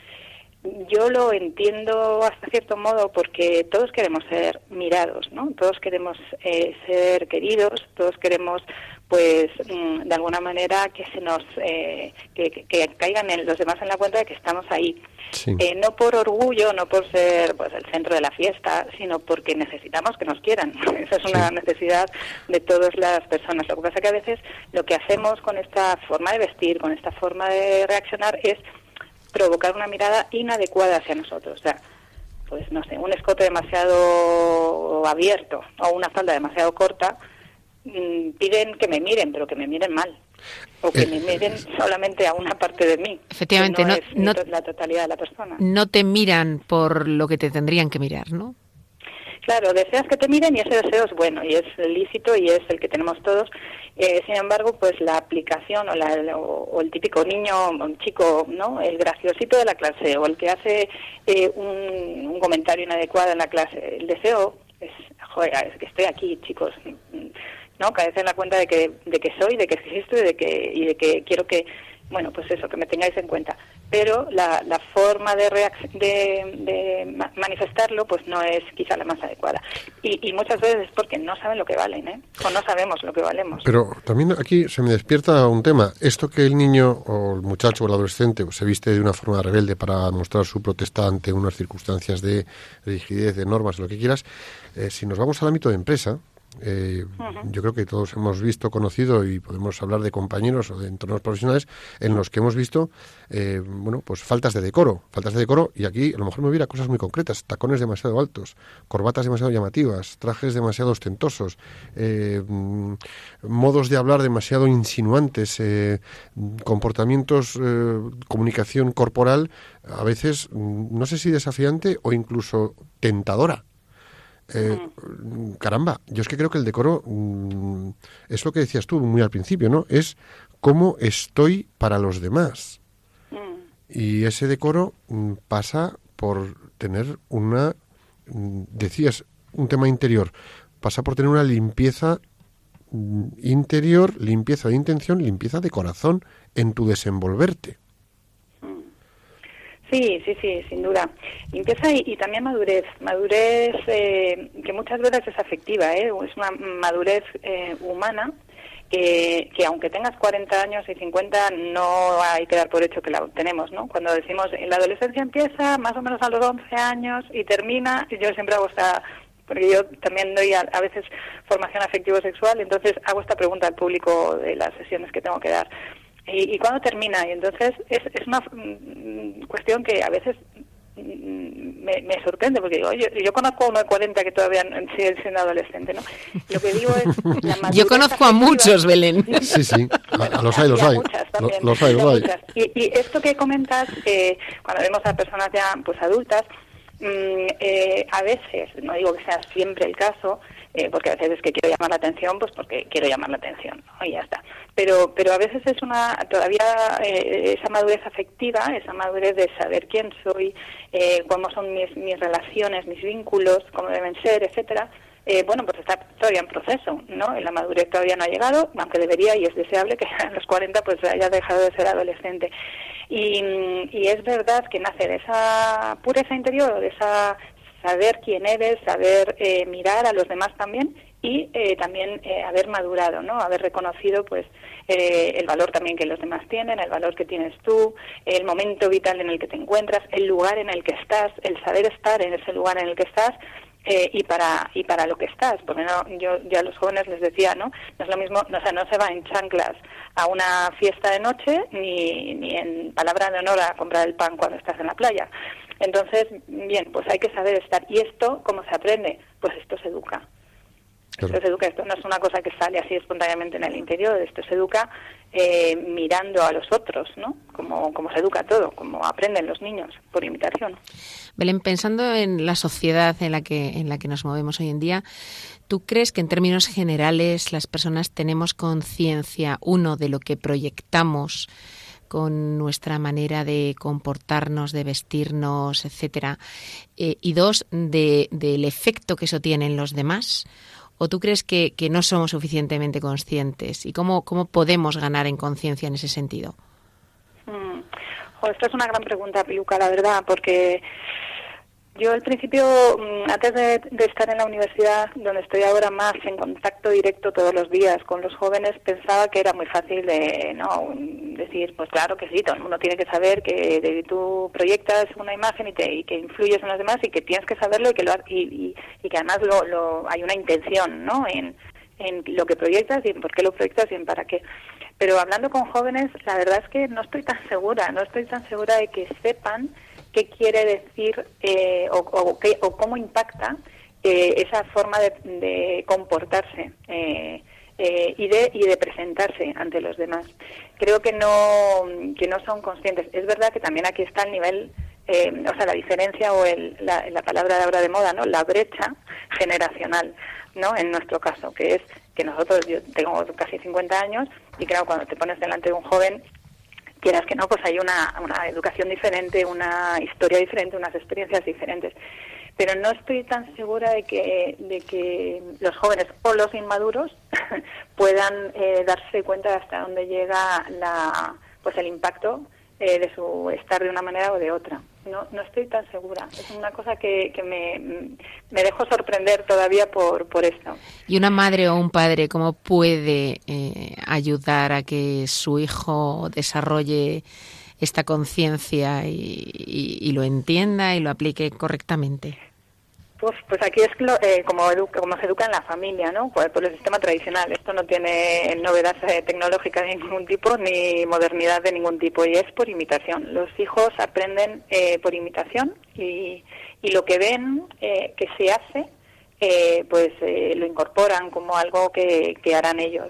yo lo entiendo hasta cierto modo porque todos queremos ser mirados, ¿no? Todos queremos eh, ser queridos, todos queremos, pues, mm, de alguna manera que se nos, eh, que, que, caigan en los demás en la cuenta de que estamos ahí. Eh, no por orgullo, no por ser pues el centro de la fiesta, sino porque necesitamos que nos quieran. Esa es una necesidad de todas las personas. Lo que pasa es que a veces lo que hacemos con esta forma de vestir, con esta forma de reaccionar es provocar una mirada inadecuada hacia nosotros. O sea, pues no sé, un escote demasiado abierto o una falda demasiado corta, mm, piden que me miren, pero que me miren mal. O que me eh, miren solamente a una parte de mí. Efectivamente, no, no, es la totalidad de la persona. No te miran por lo que te tendrían que mirar, ¿no? Claro, deseas que te miren y ese deseo es bueno y es lícito y es el que tenemos todos. Eh, sin embargo, pues la aplicación o, la, o, el típico niño, un chico, ¿no? El graciosito de la clase o el que hace eh, un, comentario inadecuado en la clase. El deseo es, joder, es que estoy aquí, chicos. ¿No? Caerse en la cuenta de que, de que soy, de que existo y de que, y de que quiero que, bueno, pues eso, que me tengáis en cuenta. Pero la, la forma de, de, manifestarlo pues no es quizá la más adecuada. Y, y, muchas veces es porque no saben lo que valen, ¿eh? O no sabemos lo que valemos. Pero también aquí se me despierta un tema. Esto que el niño o el muchacho o el adolescente se viste de una forma rebelde para mostrar su protesta ante unas circunstancias de rigidez, de normas, lo que quieras, eh, si nos vamos al ámbito de empresa, eh, yo creo que todos hemos visto, conocido y podemos hablar de compañeros o de entornos profesionales en los que hemos visto, eh, bueno, pues faltas de decoro, faltas de decoro y aquí a lo mejor me hubiera cosas muy concretas, tacones demasiado altos, corbatas demasiado llamativas, trajes demasiado ostentosos, eh, mm, modos de hablar demasiado insinuantes, comportamientos, comunicación corporal a veces mm, no sé si desafiante o incluso tentadora. Eh, caramba, yo es que creo que el decoro mm, es lo que decías tú muy al principio, ¿no? Es cómo estoy para los demás. Mm. Y ese decoro mm, pasa por tener una, decías, un tema interior, pasa por tener una limpieza mm, interior, limpieza de intención, limpieza de corazón en tu desenvolverte. Sí, sí, sí, sin duda. Limpieza y, y también madurez. Madurez eh, que muchas veces es afectiva, ¿eh? es una madurez eh, humana que, que, aunque tengas 40 años y 50 no hay que dar por hecho que la tenemos, ¿no? Cuando decimos la adolescencia empieza más o menos a los 11 años y termina, yo siempre hago esta porque yo también doy a, a veces formación afectivo-sexual, entonces hago esta pregunta al público de las sesiones que tengo que dar. ¿Y, y cuándo termina? Y entonces es, es una mm, cuestión que a veces mm, me, me, sorprende porque digo, yo, yo conozco a uno de 40 que todavía sigue siendo adolescente, ¿no? Lo que digo es la Yo conozco a muchos, Belén. Sí, sí, a, los hay, los hay. Los, los, hay, los hay. Y, y, esto que comentas, eh, cuando vemos a personas ya pues adultas, eh, a veces, no digo que sea siempre el caso, eh, porque a veces es que quiero llamar la atención, pues porque quiero llamar la atención, y ya está. Pero, pero a veces es una, todavía eh, esa madurez afectiva, esa madurez de saber quién soy, eh, cómo son mis, mis relaciones, mis vínculos, cómo deben ser, etcétera, eh, bueno, pues está todavía en proceso, ¿no? La madurez todavía no ha llegado, aunque debería y es deseable que a los 40 pues haya dejado de ser adolescente. Y, y es verdad que nace de esa pureza interior, de esa saber quién eres, saber eh, mirar a los demás también y eh, también eh, haber madurado, ¿no? Haber reconocido, pues, eh, el valor también que los demás tienen, el valor que tienes tú, el momento vital en el que te encuentras, el lugar en el que estás, el saber estar en ese lugar en el que estás eh, y para y para lo que estás. Porque no yo ya a los jóvenes les decía no no es lo mismo o sea, no se va en chanclas a una fiesta de noche ni ni en palabra de honor a comprar el pan cuando estás en la playa entonces, bien, pues hay que saber estar. ¿Y esto cómo se aprende? Pues esto se educa. Claro. Esto se educa, esto no es una cosa que sale así espontáneamente en el interior, esto se educa eh, mirando a los otros, ¿no? Como, como se educa todo, como aprenden los niños por imitación. Belén, pensando en la sociedad en la que en la que nos movemos hoy en día, ¿tú crees que en términos generales las personas tenemos conciencia uno de lo que proyectamos con nuestra manera de comportarnos, de vestirnos, etcétera, eh, y dos, de, del efecto que eso tiene en los demás? ¿O tú crees que, que no somos suficientemente conscientes? ¿Y cómo, cómo podemos ganar en conciencia en ese sentido? Mm. Esta es una gran pregunta, Piluca, la verdad, porque yo al principio, mm, antes de, de, estar en la universidad, donde estoy ahora más en contacto directo todos los días con los jóvenes, pensaba que era muy fácil de no decir, pues claro que sí, todo el mundo tiene que saber que de, tú proyectas una imagen y, te, y, que influyes en los demás y que tienes que saberlo y que lo y, y, y que además lo, lo, hay una intención, ¿no? En, en lo que proyectas y en por qué lo proyectas y en para qué. Pero hablando con jóvenes, la verdad es que no estoy tan segura, no estoy tan segura de que sepan qué quiere decir eh, o, qué, o, cómo impacta eh, esa forma de, de comportarse eh, eh, y, de, y de presentarse ante los demás. Creo que no, que no son conscientes. Es verdad que también aquí está el nivel, eh, o sea, la diferencia o el, la, la palabra de ahora de moda, ¿no? La brecha generacional, ¿no? En nuestro caso, que es que nosotros, yo tengo casi 50 años y claro, cuando te pones delante de un joven quieras que no, pues hay una, una educación diferente, una historia diferente, unas experiencias diferentes. Pero no estoy tan segura de que, de que los jóvenes o los inmaduros puedan eh, darse cuenta de hasta dónde llega la, pues el impacto eh, de su estar de una manera o de otra. No, no estoy tan segura. Es una cosa que, me, me dejo sorprender todavía por, por esto. ¿Y una madre o un padre cómo puede eh, ayudar a que su hijo desarrolle esta conciencia y lo entienda y lo aplique correctamente? Pues, pues aquí es eh, como, educa, como se educa en la familia, ¿no? Por, el sistema tradicional. Esto no tiene novedad eh, tecnológica de ningún tipo ni modernidad de ningún tipo y es por imitación. Los hijos aprenden eh, por imitación y, y, lo que ven eh, que se hace, eh, pues eh, lo incorporan como algo que, que harán ellos.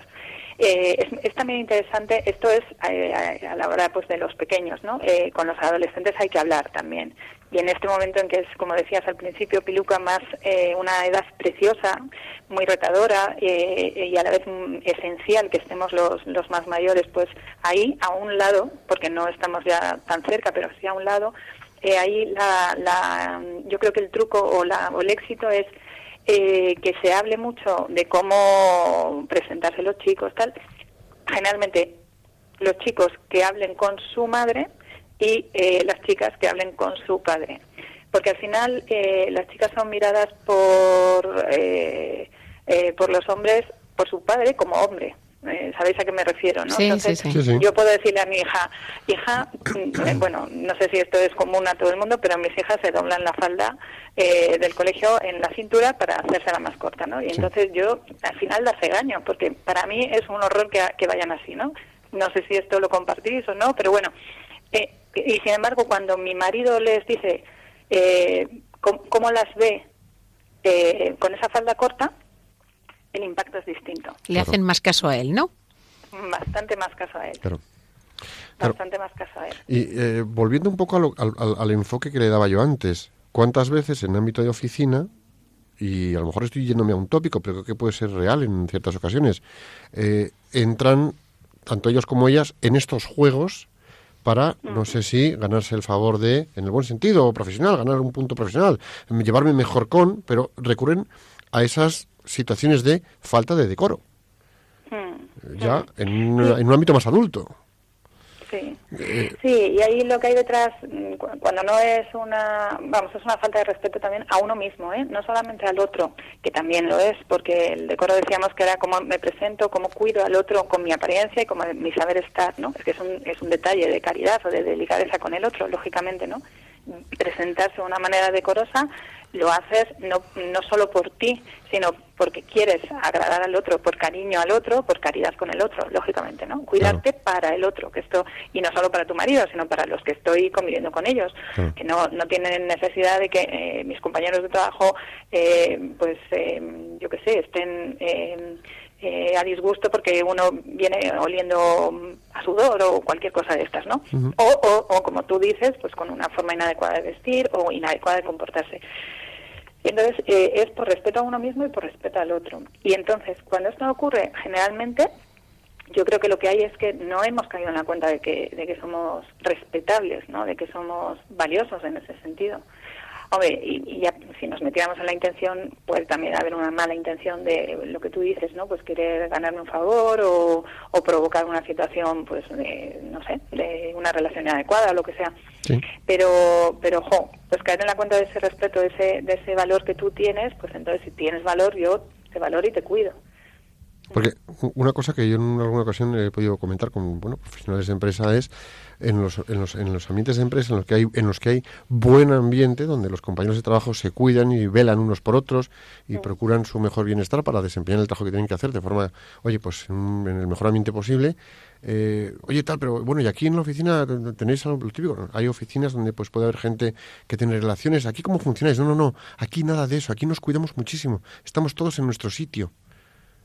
Eh, es, también interesante, esto es eh, a, la hora pues, de los pequeños, ¿no? Eh, con los adolescentes hay que hablar también. Y en este momento en que es, como decías al principio, Piluca, más eh, una edad preciosa, muy retadora eh, y a la vez esencial que estemos los, los más mayores, pues ahí, a un lado, porque no estamos ya tan cerca, pero sí a un lado, eh, ahí la, la, yo creo que el truco o, la, o el éxito es eh, que se hable mucho de cómo presentarse los chicos, tal, generalmente los chicos que hablen con su madre y eh, las chicas que hablen con su padre. Porque al final eh, las chicas son miradas por, eh, por los hombres, por su padre como hombre. ¿Sabéis a qué me refiero? ¿no? Entonces, yo puedo decirle a mi hija, hija, mm, bueno, no sé si esto es común a todo el mundo, pero mis hijas se doblan la falda del colegio en la cintura para hacérsela más corta, ¿no? Y entonces yo al final las regaño, porque para mí es un horror que, que vayan así, ¿no? No sé si esto lo compartís o no, pero bueno, eh, y sin embargo, cuando mi marido les dice eh, cómo, las ve eh, con esa falda corta, el impacto es distinto. Le hacen más caso a él, ¿no? Bastante más caso a él. Bastante más caso a él. Y volviendo un poco al, enfoque que le daba yo antes, ¿cuántas veces en ámbito de oficina y a lo mejor estoy yéndome a un tópico, pero creo que puede ser real en ciertas ocasiones, entran tanto ellos como ellas en estos juegos para, no sé si, ganarse el favor de, en el buen sentido, profesional, ganar un punto profesional, llevarme mejor con, pero recurren a esas situaciones de falta de decoro. Hmm. Ya en, en un ámbito más adulto. Sí. sí, y ahí lo que hay detrás, mm, cuando no es una, vamos, es una falta de respeto también a uno mismo, ¿eh? no solamente al otro, que también lo es, porque el decoro decíamos que era cómo me presento, cómo cuido al otro con mi apariencia y con mi saber estar, ¿no? Es que es un, es un detalle de caridad o de delicadeza con el otro, lógicamente, ¿no? Presentarse de una manera decorosa lo haces no, no solo por ti, sino porque quieres agradar al otro, por cariño al otro, por caridad con el otro, lógicamente, ¿no? Cuidarte para el otro, que esto, y no solo para tu marido, sino para los que estoy conviviendo con ellos, que no, no tienen necesidad de que eh, mis compañeros de trabajo, eh, pues, eh, yo qué sé, estén eh, a disgusto porque uno viene oliendo a sudor o cualquier cosa de estas, ¿no? o, o, como tú dices, pues con una forma inadecuada de vestir o inadecuada de comportarse. Entonces, eh, es por respeto a uno mismo y por respeto al otro. Y entonces, cuando esto ocurre, generalmente, yo creo que lo que hay es que no hemos caído en la cuenta de que, de que somos respetables, ¿no? De que somos valiosos en ese sentido. Hombre, y, ya, si nos metiéramos en la intención, puede también haber una mala intención de lo que tú dices, ¿no? Pues querer ganarme un favor o, provocar una situación, pues, de, no sé, de una relación inadecuada o lo que sea. Pero, pero, ojo, pues caer en la cuenta de ese respeto, de ese, de ese valor que tú tienes, pues entonces si tienes valor, yo te valoro y te cuido. Porque una cosa que yo en alguna ocasión he podido comentar con bueno, profesionales de empresa es en los, en los, en los ambientes de empresa en los que hay en los que hay buen ambiente donde los compañeros de trabajo se cuidan y velan unos por otros y procuran su mejor bienestar para desempeñar el trabajo que tienen que hacer de forma oye pues en, el mejor ambiente posible. Eh, oye tal pero bueno y aquí en la oficina tenéis algo típico hay oficinas donde pues puede haber gente que tiene relaciones. Aquí cómo funcionáis no no no aquí nada de eso aquí nos cuidamos muchísimo estamos todos en nuestro sitio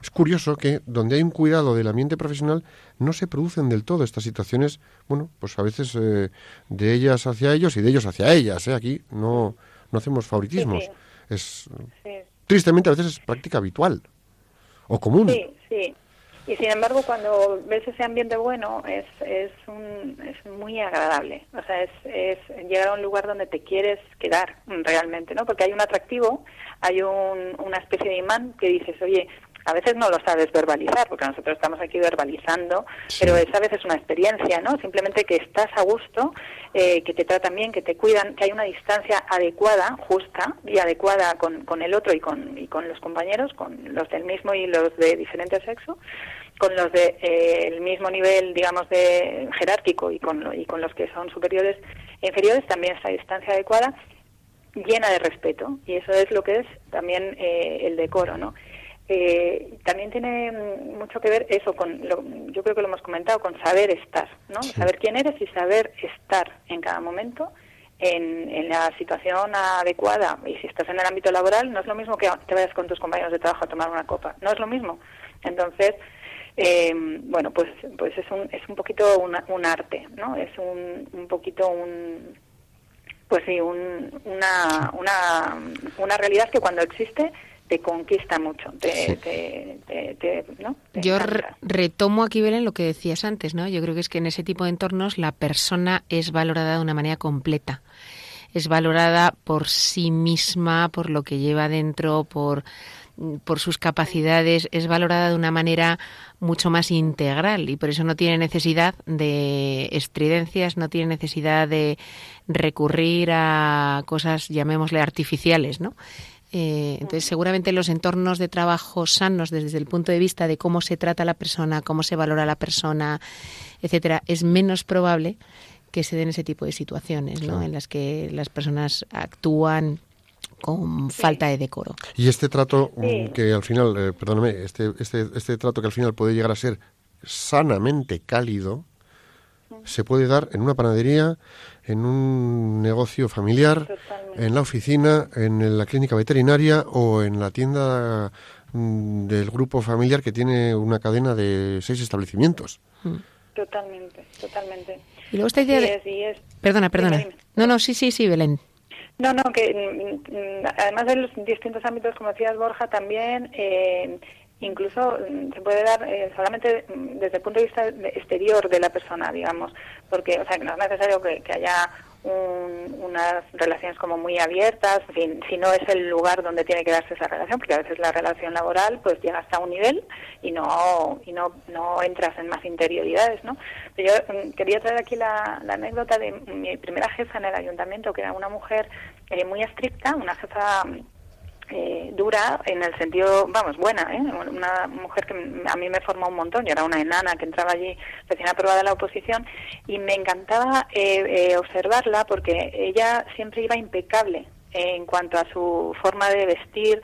es curioso que donde hay un cuidado del ambiente profesional no se producen del todo estas situaciones, bueno, pues a veces eh, de ellas hacia ellos y de ellos hacia ellas. ¿eh? Aquí no, no hacemos favoritismos. Es tristemente a veces es práctica habitual o común. Sí, sí. Y sin embargo, cuando ves ese ambiente bueno, es, es, un, es muy agradable. O sea, es, es llegar a un lugar donde te quieres quedar realmente, ¿no? Porque hay un atractivo, hay un, una especie de imán que dices, oye, a veces no lo sabes verbalizar, porque nosotros estamos aquí verbalizando, pero es a veces una experiencia, ¿no? Simplemente que estás a gusto, eh, que te tratan bien, que te cuidan, que hay una distancia adecuada, justa y adecuada con, con el otro y con, y con los compañeros, con los del mismo y los de diferente sexo, con los de eh, el mismo nivel, digamos, de jerárquico y con, y con los que son superiores e inferiores, también esa distancia adecuada llena de respeto y eso es lo que es también eh, el decoro, ¿no? Eh, también tiene mucho que ver eso con, yo creo que lo hemos comentado, con saber estar, ¿no? Saber quién eres y saber estar en cada momento en, en, la situación adecuada. Y si estás en el ámbito laboral, no es lo mismo que te vayas con tus compañeros de trabajo a tomar una copa, no es lo mismo. Entonces, eh, bueno, pues, pues es un, es un poquito un arte, ¿no? Es un, un poquito un, pues sí, un, una, una, una realidad que cuando existe te conquista mucho. Yo retomo aquí, en lo que decías antes, ¿no? Yo creo que es que en ese tipo de entornos la persona es valorada de una manera completa. es valorada por sí misma, por lo que lleva dentro, por por sus capacidades, es valorada de una manera mucho más integral y por eso no tiene necesidad de estridencias, no tiene necesidad de recurrir a cosas, llamémosle, artificiales, ¿no? Eh, entonces, seguramente los entornos de trabajo sanos desde el punto de vista de cómo se trata a la persona, cómo se valora a la persona, etcétera, es menos probable que se den ese tipo de situaciones, ¿no? En las que las personas actúan con falta de decoro. Y este trato mm, que al final, eh, perdóname, este, este, este trato que al final puede llegar a ser sanamente cálido, se puede dar en una panadería, en un negocio familiar, en la oficina, en la clínica veterinaria o en la tienda mm, del grupo familiar que tiene una cadena de seis establecimientos. Mm. Totalmente, totalmente. Y luego esta idea de... Perdona, perdona. No, no, sí, sí, sí, Belén. No, no, que mm, además de los distintos ámbitos, como decías Borja, también eh, incluso mm, se puede dar eh, solamente mm, desde el punto de vista exterior de la persona, digamos, porque, o sea, que no es necesario que, haya unas relaciones como muy abiertas, fin, si no es el lugar donde tiene que darse esa relación, porque a veces la relación laboral pues llega hasta un nivel y no y no, no entras en más interioridades, ¿no? Pero yo mm, quería traer aquí la, anécdota de mi primera jefa en el ayuntamiento, que era una mujer eh, muy estricta, una jefa eh, dura en el sentido, vamos, buena, ¿eh? una mujer que a mí me formó un montón, yo era una enana que entraba allí recién aprobada la oposición y me encantaba eh, eh, observarla porque ella siempre iba impecable en cuanto a su forma de vestir,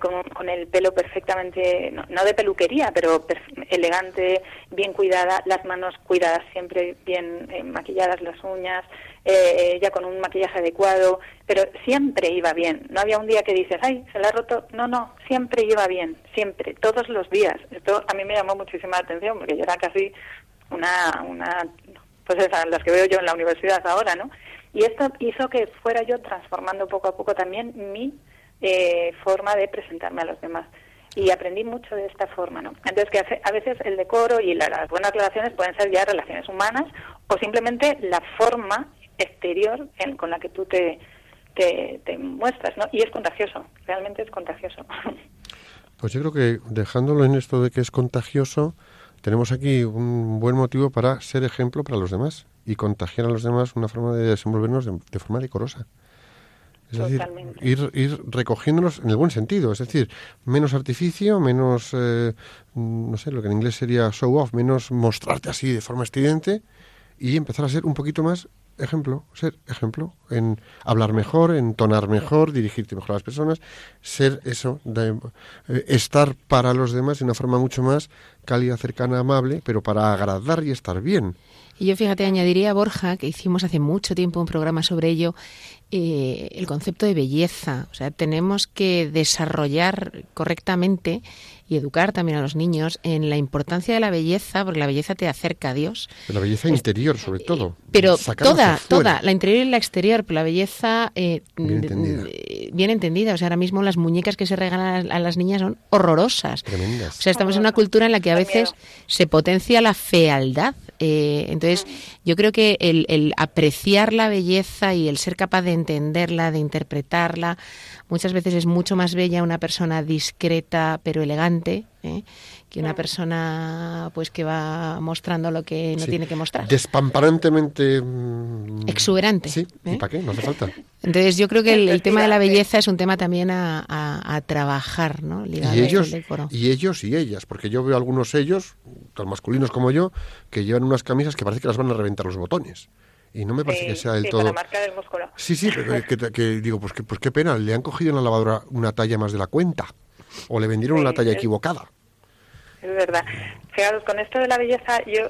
con, el pelo perfectamente, no, de peluquería, pero elegante, bien cuidada, las manos cuidadas siempre, bien maquilladas las uñas, eh, ella con un maquillaje adecuado, pero siempre iba bien. No había un día que dices, ay, se la ha roto. No, no, siempre iba bien, siempre, todos los días. Esto a mí me llamó muchísima atención porque yo era casi una, una pues esas, las que veo yo en la universidad ahora, ¿no? Y esto hizo que fuera yo transformando poco a poco también mi eh, forma de presentarme a los demás y aprendí mucho de esta forma, ¿no? Entonces que a veces el decoro y las buenas relaciones pueden ser ya relaciones humanas o simplemente la forma exterior en, con la que tú te, te, muestras, ¿no? Y es contagioso, realmente es contagioso. Pues yo creo que dejándolo en esto de que es contagioso, tenemos aquí un buen motivo para ser ejemplo para los demás y contagiar a los demás una forma de desenvolvernos de, forma decorosa. Es decir, ir, ir recogiéndonos en el buen sentido, es decir, menos artificio, menos, eh, no sé, lo que en inglés sería show off, menos mostrarte así de forma estridente y empezar a ser un poquito más ejemplo, ser ejemplo, en hablar mejor, en tonar mejor, dirigirte mejor a las personas, ser eso, de, eh, estar para los demás de una forma mucho más cálida, cercana, amable, pero para agradar y estar bien. Y yo fíjate, añadiría, Borja, que hicimos hace mucho tiempo un programa sobre ello, eh, el concepto de belleza. O sea, tenemos que desarrollar correctamente y educar también a los niños en la importancia de la belleza, porque la belleza te acerca a Dios. la belleza interior, sobre todo. Pero toda, toda, la interior y la exterior, pero la belleza eh, bien, entendida. bien, entendida. O sea, ahora mismo las muñecas que se regalan a las niñas son horrorosas. Tremendas. O sea, estamos en una cultura en la que a veces se potencia la fealdad. Eh, entonces, yo creo que el, el apreciar la belleza y el ser capaz de entenderla, de interpretarla, muchas veces es mucho más bella una persona discreta pero elegante ¿eh? que una persona pues que va mostrando lo que no tiene que mostrar. Despamparantemente mm, exuberante. Sí, ¿y ¿eh? para qué? No hace falta. Entonces yo creo que el, tema de la belleza es un tema también a, a, trabajar, ¿no? y ellos, y ellos y ellas, porque yo veo algunos ellos, tan masculinos como yo, que llevan unas camisas que parece que las van a reventar los botones y no me parece que sea del todo. La marca del músculo. Sí, sí, pero que, digo, pues, que, pues qué pena, le han cogido en la lavadora una talla más de la cuenta o le vendieron una talla equivocada. Es verdad. Fijaros, con esto de la belleza, yo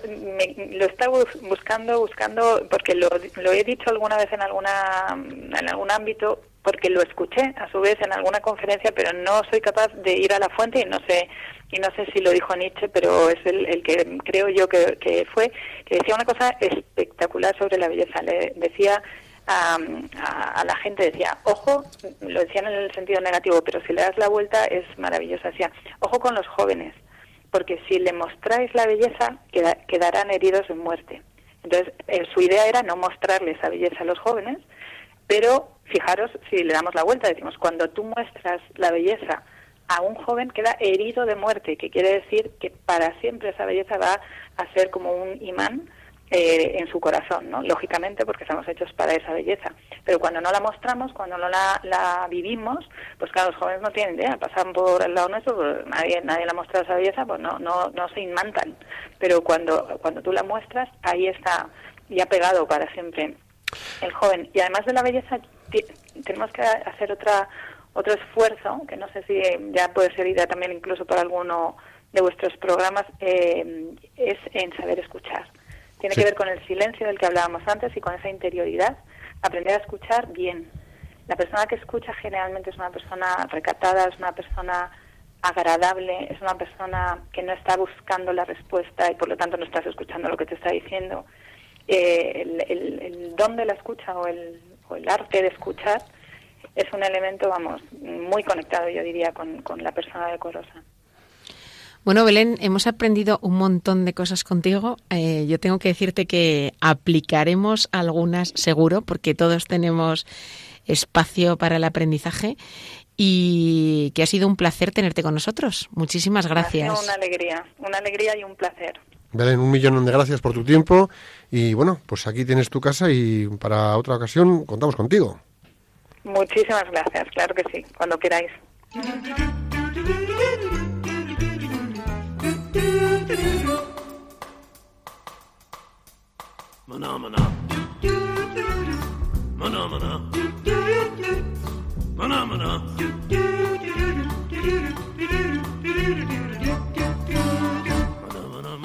lo estaba buscando, buscando, porque lo, lo he dicho alguna vez en alguna en algún ámbito, porque lo escuché a su vez en alguna conferencia, pero no soy capaz de ir a la fuente y no sé y no sé si lo dijo Nietzsche, pero es el, el que creo yo que, fue, que decía una cosa espectacular sobre la belleza. Le decía a, a, la gente, decía, ojo, lo decían en el sentido negativo, pero si le das la vuelta es maravillosa. Decía, ojo con los jóvenes, porque si le mostráis la belleza, quedarán heridos en muerte. Entonces, eh, su idea era no mostrarle esa belleza a los jóvenes, Pero fijaros si le damos la vuelta, decimos, cuando tú muestras la belleza a un joven queda herido de muerte, que quiere decir que para siempre esa belleza va a ser como un imán eh, en su corazón, ¿no? Lógicamente, porque estamos hechos para esa belleza. Pero cuando no la mostramos, cuando no la, la vivimos, pues claro, los jóvenes no tienen idea, pasan por el lado nuestro, pues nadie, nadie le ha mostrado esa belleza, pues no, no, no se inmantan. Pero cuando, cuando tú la muestras, ahí está ya pegado para siempre el joven. Y además de la belleza, tenemos que hacer otra otro esfuerzo, que no sé si ya puede ser idea también incluso para alguno de vuestros programas, eh, es en saber escuchar tiene que ver con el silencio del que hablábamos antes y con esa interioridad. Aprender a escuchar bien. La persona que escucha generalmente es una persona recatada, es una persona agradable, es una persona que no está buscando la respuesta y por lo tanto no estás escuchando lo que te está diciendo. Eh, el, don de la escucha o el, o el arte de escuchar es un elemento, vamos, muy conectado, yo diría, con, con la persona decorosa. Bueno, Belén, hemos aprendido un montón de cosas contigo. Eh, yo tengo que decirte que aplicaremos algunas seguro, porque todos tenemos espacio para el aprendizaje y que ha sido un placer tenerte con nosotros. Muchísimas gracias. Ha sido una alegría, una alegría y un placer. Belén, un millón de gracias por tu tiempo y bueno, pues aquí tienes tu casa y para otra ocasión contamos contigo. Muchísimas gracias, claro que sí, cuando queráis.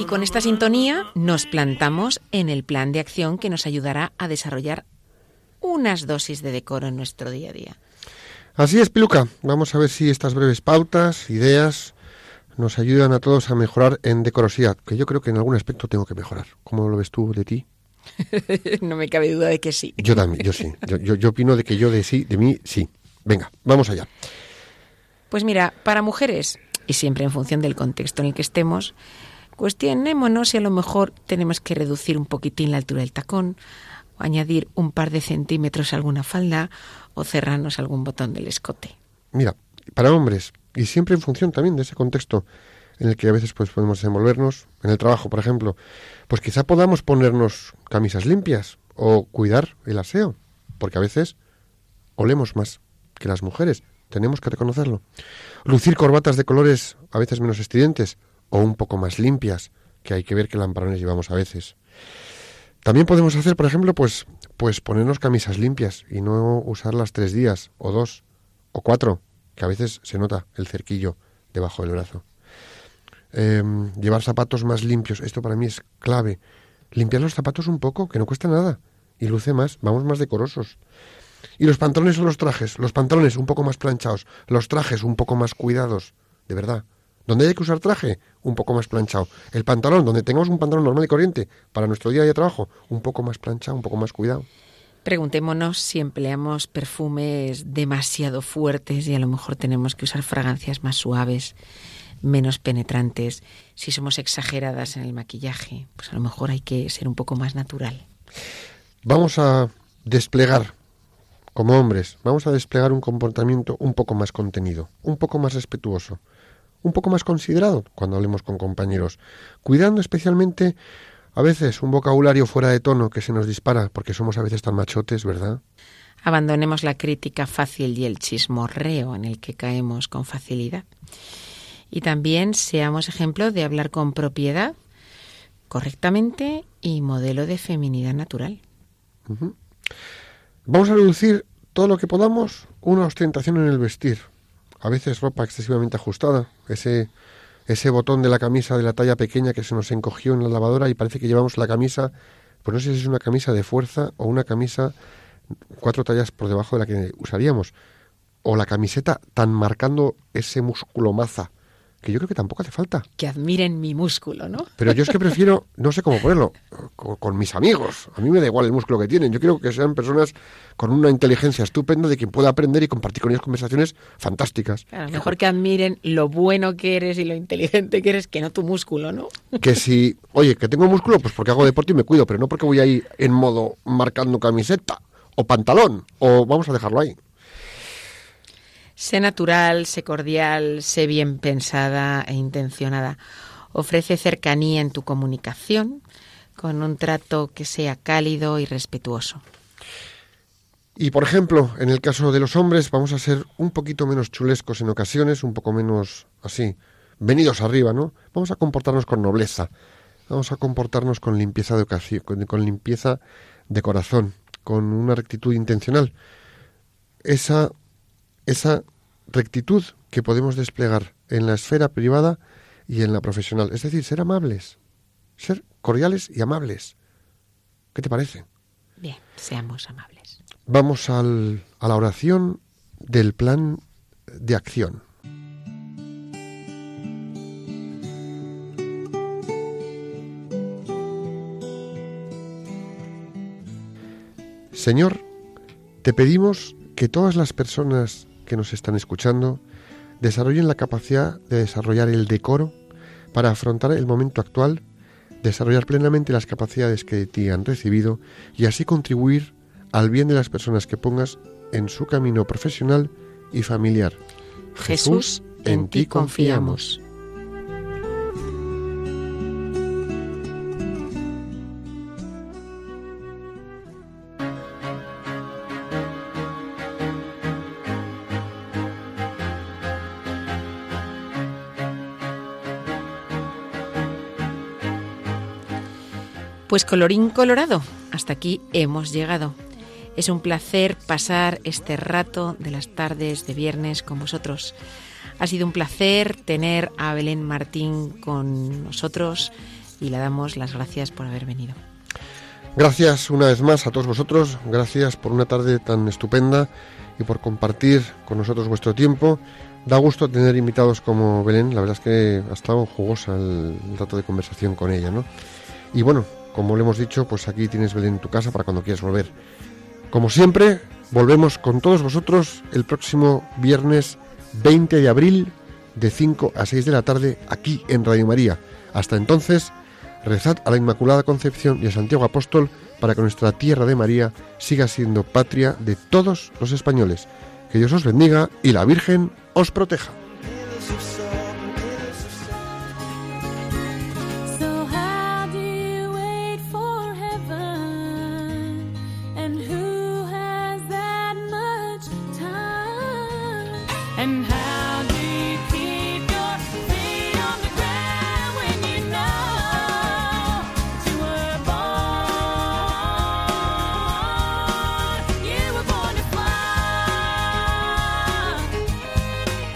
Y con esta sintonía nos plantamos en el plan de acción que nos ayudará a desarrollar unas dosis de decoro en nuestro día a día. Así es, Piluca. Vamos a ver si estas breves pautas, ideas, nos ayudan a todos a mejorar en decorosidad, que yo creo que en algún aspecto tengo que mejorar. ¿Cómo lo ves tú de ti? no me cabe duda de que sí. Yo también, yo sí. Yo, yo, opino de que yo de sí, de mí sí. Venga, vamos allá. Pues mira, para mujeres, y siempre en función del contexto en el que estemos, cuestionémonos si a lo mejor tenemos que reducir un poquitín la altura del tacón, o añadir un par de centímetros a alguna falda, o cerrarnos algún botón del escote. Mira, para hombres, y siempre en función también de ese contexto en el que a veces pues podemos desenvolvernos, en el trabajo, por ejemplo, pues quizá podamos ponernos camisas limpias o cuidar el aseo, porque a veces olemos más que las mujeres, tenemos que reconocerlo. Lucir corbatas de colores a veces menos estridentes o un poco más limpias, que hay que ver qué lamparones llevamos a veces. También podemos hacer, por ejemplo, pues, pues ponernos camisas limpias y no usarlas tres días o dos o cuatro, que a veces se nota el cerquillo debajo del brazo. Em, llevar zapatos más limpios, esto para mí es clave. Limpiar los zapatos un poco, que no cuesta nada, y luce más, vamos más decorosos. Y los pantalones o los trajes, los pantalones un poco más planchados, los trajes un poco más cuidados, de verdad. Donde hay que usar traje, un poco más planchado. El pantalón, donde tengamos un pantalón normal y corriente para nuestro día de trabajo, un poco más planchado, un poco más cuidado. Preguntémonos si empleamos perfumes demasiado fuertes y a lo mejor tenemos que usar fragancias más suaves, menos penetrantes. Si somos exageradas en el maquillaje, pues a lo mejor hay que ser un poco más natural. Vamos a desplegar, como hombres, vamos a desplegar un comportamiento un poco más contenido, un poco más respetuoso, un poco más considerado cuando hablemos con compañeros, cuidando especialmente a veces un vocabulario fuera de tono que se nos dispara porque somos a veces tan machotes, ¿verdad? Abandonemos la crítica fácil y el chismorreo en el que caemos con facilidad. Y también seamos ejemplo de hablar con propiedad, correctamente y modelo de feminidad natural. Vamos a reducir todo lo que podamos una ostentación en el vestir. A veces ropa excesivamente ajustada, ese ese botón de la camisa de la talla pequeña que se nos encogió en la lavadora y parece que llevamos la camisa, pues no sé si es una camisa de fuerza o una camisa cuatro tallas por debajo de la que usaríamos. O la camiseta tan marcando ese músculo maza que yo creo que tampoco hace falta. Que admiren mi músculo, ¿no? Pero yo es que prefiero, no sé cómo ponerlo, con, mis amigos. A mí me da igual el músculo que tienen. Yo quiero que sean personas con una inteligencia estupenda de quien pueda aprender y compartir con ellas conversaciones fantásticas. Claro, mejor que admiren lo bueno que eres y lo inteligente que eres que no tu músculo, ¿no? Que si, oye, que tengo músculo, pues porque hago deporte y me cuido, pero no porque voy ahí en modo marcando camiseta o pantalón, o vamos a dejarlo ahí. Sé natural, sé cordial, sé bien pensada e intencionada. Ofrece cercanía en tu comunicación con un trato que sea cálido y respetuoso. Y por ejemplo, en el caso de los hombres, vamos a ser un poquito menos chulescos en ocasiones, un poco menos así, venidos arriba, ¿no? Vamos a comportarnos con nobleza, vamos a comportarnos con limpieza de ocasión, con limpieza de corazón, con una rectitud intencional. Esa, esa rectitud que podemos desplegar en la esfera privada y en la profesional. Es decir, ser amables, ser cordiales y amables. ¿Qué te parece? Bien, seamos amables. Vamos al, a la oración del plan de acción. Señor, te pedimos que todas las personas que nos están escuchando desarrollen la capacidad de desarrollar el decoro para afrontar el momento actual, desarrollar plenamente las capacidades que ti han recibido y así contribuir al bien de las personas que pongas en su camino profesional y familiar. Jesús, en ti confiamos. Pues colorín colorado, hasta aquí hemos llegado. Es un placer pasar este rato de las tardes de viernes con vosotros. Ha sido un placer tener a Belén Martín con nosotros y le damos las gracias por haber venido. Gracias una vez más a todos vosotros, gracias por una tarde tan estupenda y por compartir con nosotros vuestro tiempo. Da gusto tener invitados como Belén, la verdad es que ha estado jugosa el, rato de conversación con ella, ¿no? Y bueno, como le hemos dicho, pues aquí tienes Belén en tu casa para cuando quieras volver. Como siempre, volvemos con todos vosotros el próximo viernes 20 de abril de 5 a 6 de la tarde aquí en Radio María. Hasta entonces, rezad a la Inmaculada Concepción y a Santiago Apóstol para que nuestra tierra de María siga siendo patria de todos los españoles. Que Dios os bendiga y la Virgen os proteja.